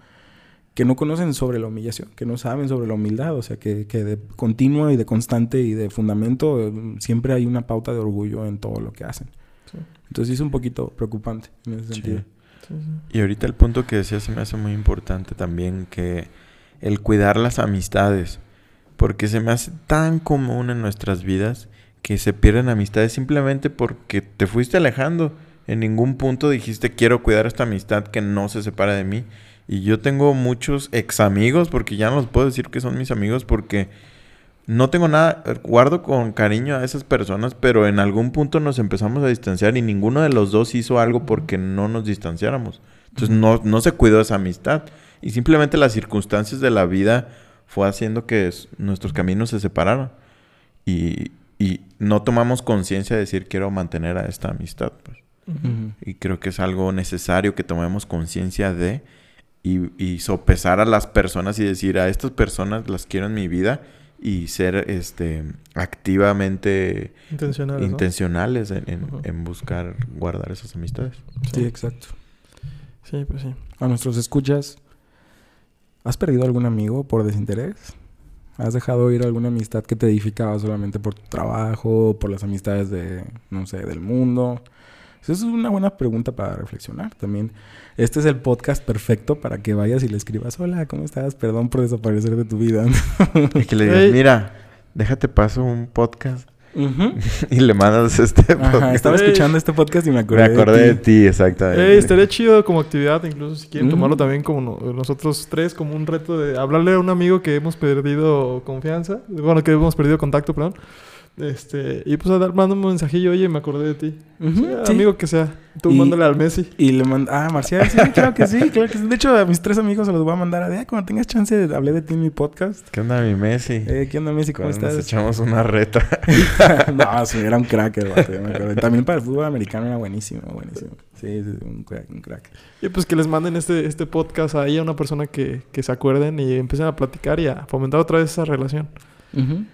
que no conocen sobre la humillación, que no saben sobre la humildad, o sea, que, que de continuo y de constante y de fundamento eh, siempre hay una pauta de orgullo en todo lo que hacen. Sí. Entonces es un poquito preocupante en ese Sí. sentido. Sí, sí. Y ahorita el punto que decía se me hace muy importante también que el cuidar las amistades, porque se me hace tan común en nuestras vidas que se pierden amistades simplemente porque te fuiste alejando. En ningún punto dijiste quiero cuidar esta amistad que no se separe de mí. Y yo tengo muchos ex amigos, porque ya no los puedo decir que son mis amigos, porque no tengo nada, guardo con cariño a esas personas, pero en algún punto nos empezamos a distanciar y ninguno de los dos hizo algo porque no nos distanciáramos. Entonces no, no se cuidó esa amistad. Y simplemente las circunstancias de la vida fue haciendo que nuestros caminos se separaran. Y, y no tomamos conciencia de decir quiero mantener a esta amistad. pues. Ujú. Y creo que es algo necesario que tomemos conciencia de y, y sopesar a las personas y decir a estas personas las quiero en mi vida y ser este activamente Intencionales, ¿no? intencionales en, en- buscar guardar esas amistades. Sí, exacto. Sí, pues sí. A nuestros escuchas, ¿has perdido algún amigo por desinterés? ¿Has dejado ir alguna amistad que te edificaba solamente por tu trabajo, por las amistades de, no sé, del mundo? Esa es una buena pregunta para reflexionar también. Este es el podcast perfecto para que vayas y le escribas, hola, ¿cómo estás? Perdón por desaparecer de tu vida. Y que le digas, mira, déjate paso un podcast y le mandas este Ajá, podcast. estaba Ey. escuchando este podcast y me Me acordé, acordé de ti. ti, exactamente. Ey, estaría chido como actividad, incluso si quieren tomarlo también como no- nosotros tres, como un reto de hablarle a un amigo que hemos perdido confianza, bueno, que hemos perdido contacto, perdón. Este, y pues a dar, manda un mensajillo, oye, me acordé de ti. Sí. Amigo que sea. Tú Y- mándale al Messi. Y le manda, ah, Marcial, sí, claro que sí, claro que sí. De hecho, a mis tres amigos se los voy a mandar a de, "Ah, cuando tengas chance, hablé de ti en mi podcast. ¿Qué onda, mi Messi? Eh, ¿qué onda, Messi? ¿Cómo Cuando nos estás? echamos una reta. no, sí, era un crack el vato, ya me acuerdo. También para el fútbol americano era buenísimo, buenísimo. Sí, un crack, un crack. Y pues que les manden este, este podcast ahí a una persona que, que se acuerden y empiecen a platicar y a fomentar otra vez esa relación.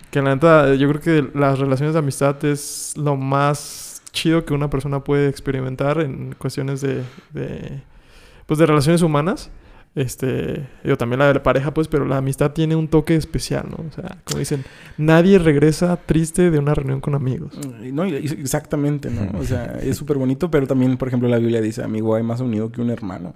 Que la neta, yo creo que las relaciones de amistad es lo más chido que una persona puede experimentar en cuestiones de, de pues de relaciones humanas. Este, yo también la de la pareja, pues, pero la amistad tiene un toque especial, ¿no? O sea, como dicen, nadie regresa triste de una reunión con amigos. Y No, exactamente, ¿no? O sea, es súper bonito, pero también, por ejemplo, la Biblia dice, amigo, hay más unido que un hermano.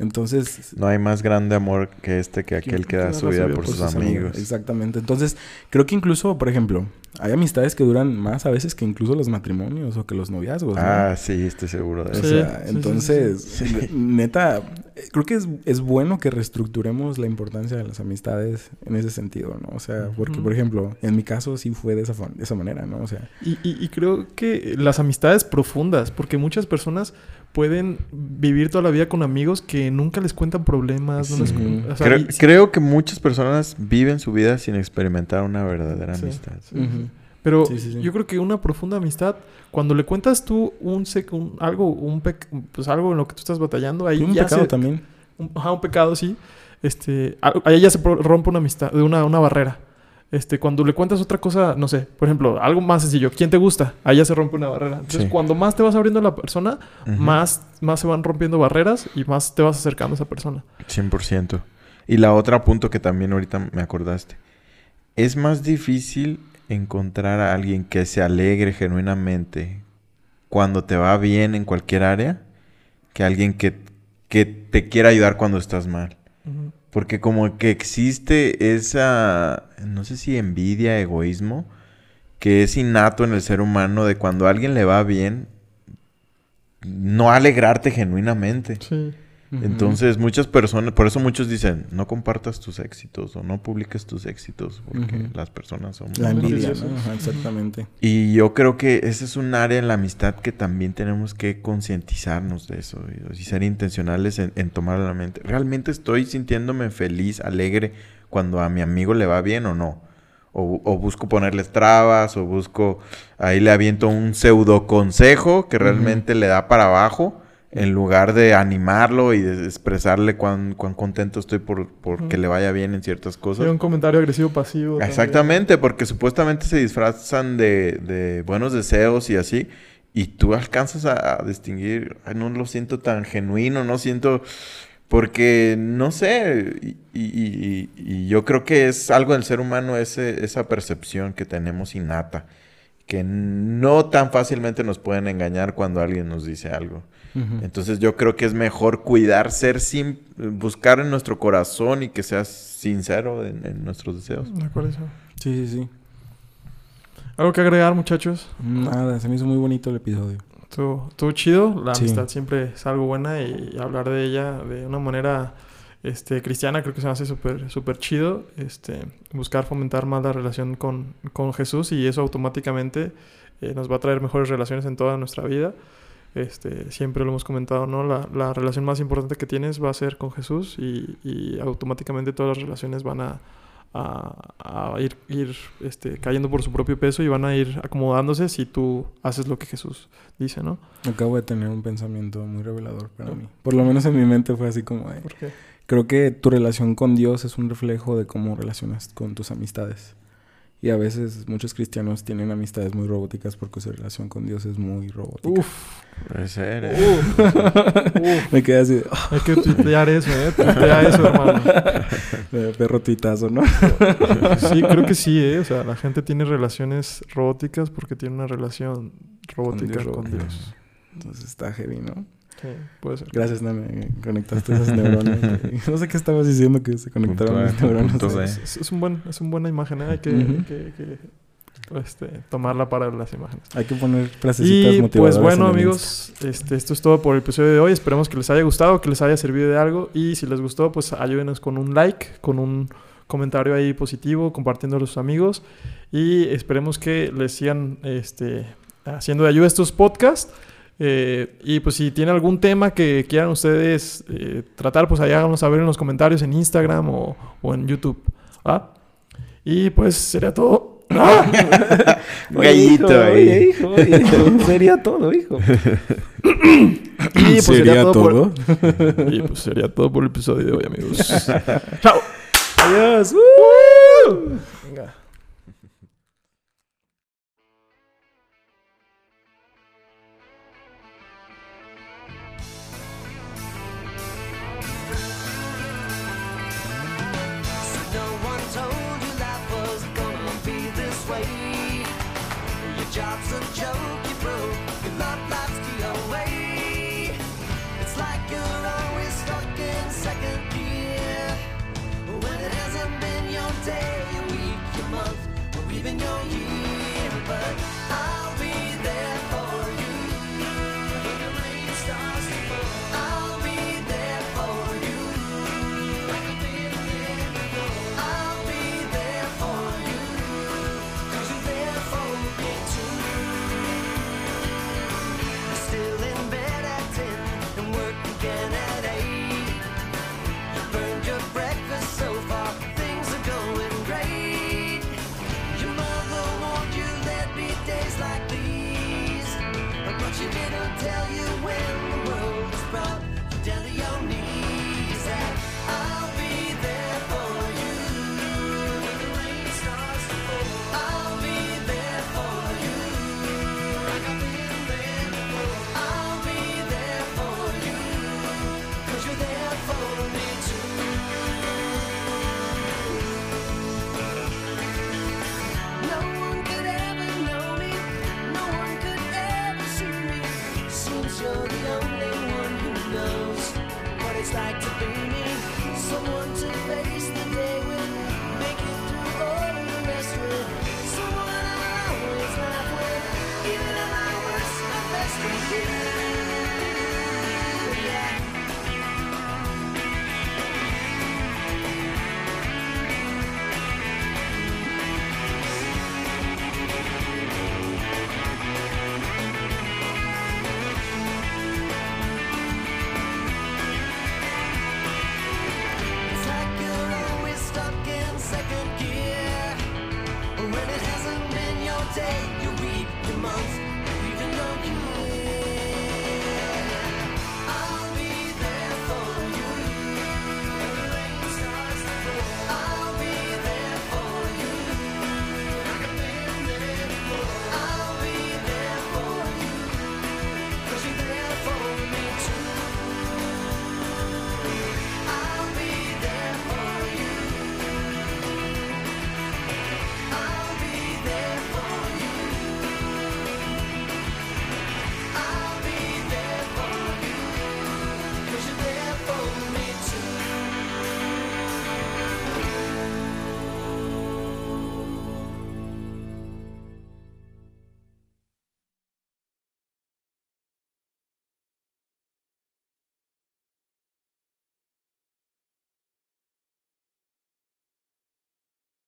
Entonces, No hay más grande amor que este que aquel que da su vida por sus amigos. Exactamente. Entonces, creo que incluso, por ejemplo, hay amistades que duran más a veces que incluso los matrimonios o que los noviazgos. ¿no? Ah, sí, estoy seguro de O eso. Sí, sea, sí, entonces, sí, sí. ne- neta, creo que es, es bueno que reestructuremos la importancia de las amistades en ese sentido, ¿no? O sea, porque, por ejemplo, en mi caso sí fue de esa, de esa manera, ¿no? O sea, Y, y- y creo que las amistades profundas, porque muchas personas pueden vivir toda la vida con amigos que nunca les cuentan problemas. No les Sí. cu- o sea, creo, y- creo que muchas personas viven su vida sin experimentar una verdadera Sí. amistad. Pero Sí, sí, sí. yo creo que una profunda amistad, cuando le cuentas tú un, sec- un- algo, un pues algo en lo que tú estás batallando, ahí un ya pecado se, también. un, ajá, un pecado, sí. Este, ahí ya se pro- rompe una amistad, una, una barrera. Este, cuando le cuentas otra cosa, no sé, por ejemplo, algo más sencillo, ¿quién te gusta? Ya se rompe una barrera. Entonces, Sí. cuando más te vas abriendo a la persona, más, más se van rompiendo barreras y más te vas acercando a esa persona. 100%. Y la otra punto que también ahorita me acordaste. Es más difícil encontrar a alguien que se alegre genuinamente cuando te va bien en cualquier área que alguien que, que te quiera ayudar cuando estás mal. Porque como que existe esa, no sé si envidia, egoísmo, que es innato en el ser humano de cuando a alguien le va bien, no alegrarte genuinamente. Sí. Entonces muchas personas, por eso muchos dicen, no compartas tus éxitos o no publiques tus éxitos, porque las personas son... La envidia, envidiosos. ¿no? Ajá, exactamente. Y yo creo que ese es un área en la amistad que también tenemos que concientizarnos de eso y, y ser intencionales en, en tomar la mente. ¿Realmente estoy sintiéndome feliz, alegre cuando a mi amigo le va bien o no? O, o busco ponerles trabas o busco, ahí le aviento un pseudo consejo que realmente le da para abajo en lugar de animarlo y de expresarle cuán, cuán contento estoy por, por que le vaya bien en ciertas cosas. Hay un comentario agresivo pasivo. también. Exactamente, porque supuestamente se disfrazan de, de buenos deseos y así, y tú alcanzas a, a distinguir, "Ay, no lo siento tan genuino, no siento, porque no sé, y, y- y- y yo creo que es algo del ser humano ese, esa percepción que tenemos innata, que no tan fácilmente nos pueden engañar cuando alguien nos dice algo. Entonces yo creo que es mejor cuidar, ser sin, buscar en nuestro corazón y que seas sincero en, en nuestros deseos. De acuerdo. Sí, sí, sí. ¿Algo que agregar, muchachos? Nada, se me hizo muy bonito el episodio. Estuvo, estuvo chido. La Sí. amistad siempre es algo buena y, hablar de ella de una manera este, cristiana creo que se me hace súper súper chido. Este, buscar fomentar más la relación con, con Jesús y eso automáticamente eh, nos va a traer mejores relaciones en toda nuestra vida. Este, siempre lo hemos comentado, ¿no? La, la relación más importante que tienes va a ser con Jesús y, y automáticamente todas las relaciones van a, a, a ir, ir este, cayendo por su propio peso y van a ir acomodándose si tú haces lo que Jesús dice, ¿no? Acabo de tener un pensamiento muy revelador para mí. Por lo menos en mi mente fue así como de... ¿Por qué? Creo que tu relación con Dios es un reflejo de cómo relacionas con tus amistades. Y a veces muchos cristianos tienen amistades muy robóticas porque su relación con Dios es muy robótica. Uf, Puede ser, ¿eh? uf. Me quedé así de, "Ah, Hay que tuitear eso, ¿eh? Tuitea eso, hermano. perro tuitazo, ¿no? Sí, creo que sí, ¿eh? O sea, la gente tiene relaciones robóticas porque tiene una relación robótica Dios con. Dios. Entonces está heavy, ¿no? Sí, puede ser. Gracias, Name, conectaste esas neuronas. no sé qué estabas diciendo que se conectaron Punto las neuronas. punto. Es, es un buen, es una buena imagen, ¿eh? Hay que, Ujú. que- que, este, tomarla para las imágenes. Hay que poner frasecitas Y motivadoras. pues bueno amigos, este, esto es todo por el episodio de hoy. Esperemos que les haya gustado, que les haya servido de algo. Y si les gustó, pues ayúdenos con un like, con un comentario ahí positivo, compartiéndolo a sus amigos. Y esperemos que les sigan este, haciendo de ayuda estos podcasts. Eh, y pues si tienen algún tema que quieran ustedes eh, tratar, pues ahí háganos saber en los comentarios en Instagram o, o en YouTube. ¿va? Y pues sería todo. ¡Ah! Gallito Oye, hijo, ahí. Oye, hijo, oye, hijo, sería todo, hijo. Y pues sería, todo, por- todo? Y pues sería todo por el episodio de hoy, amigos. Chao. Adiós. Venga.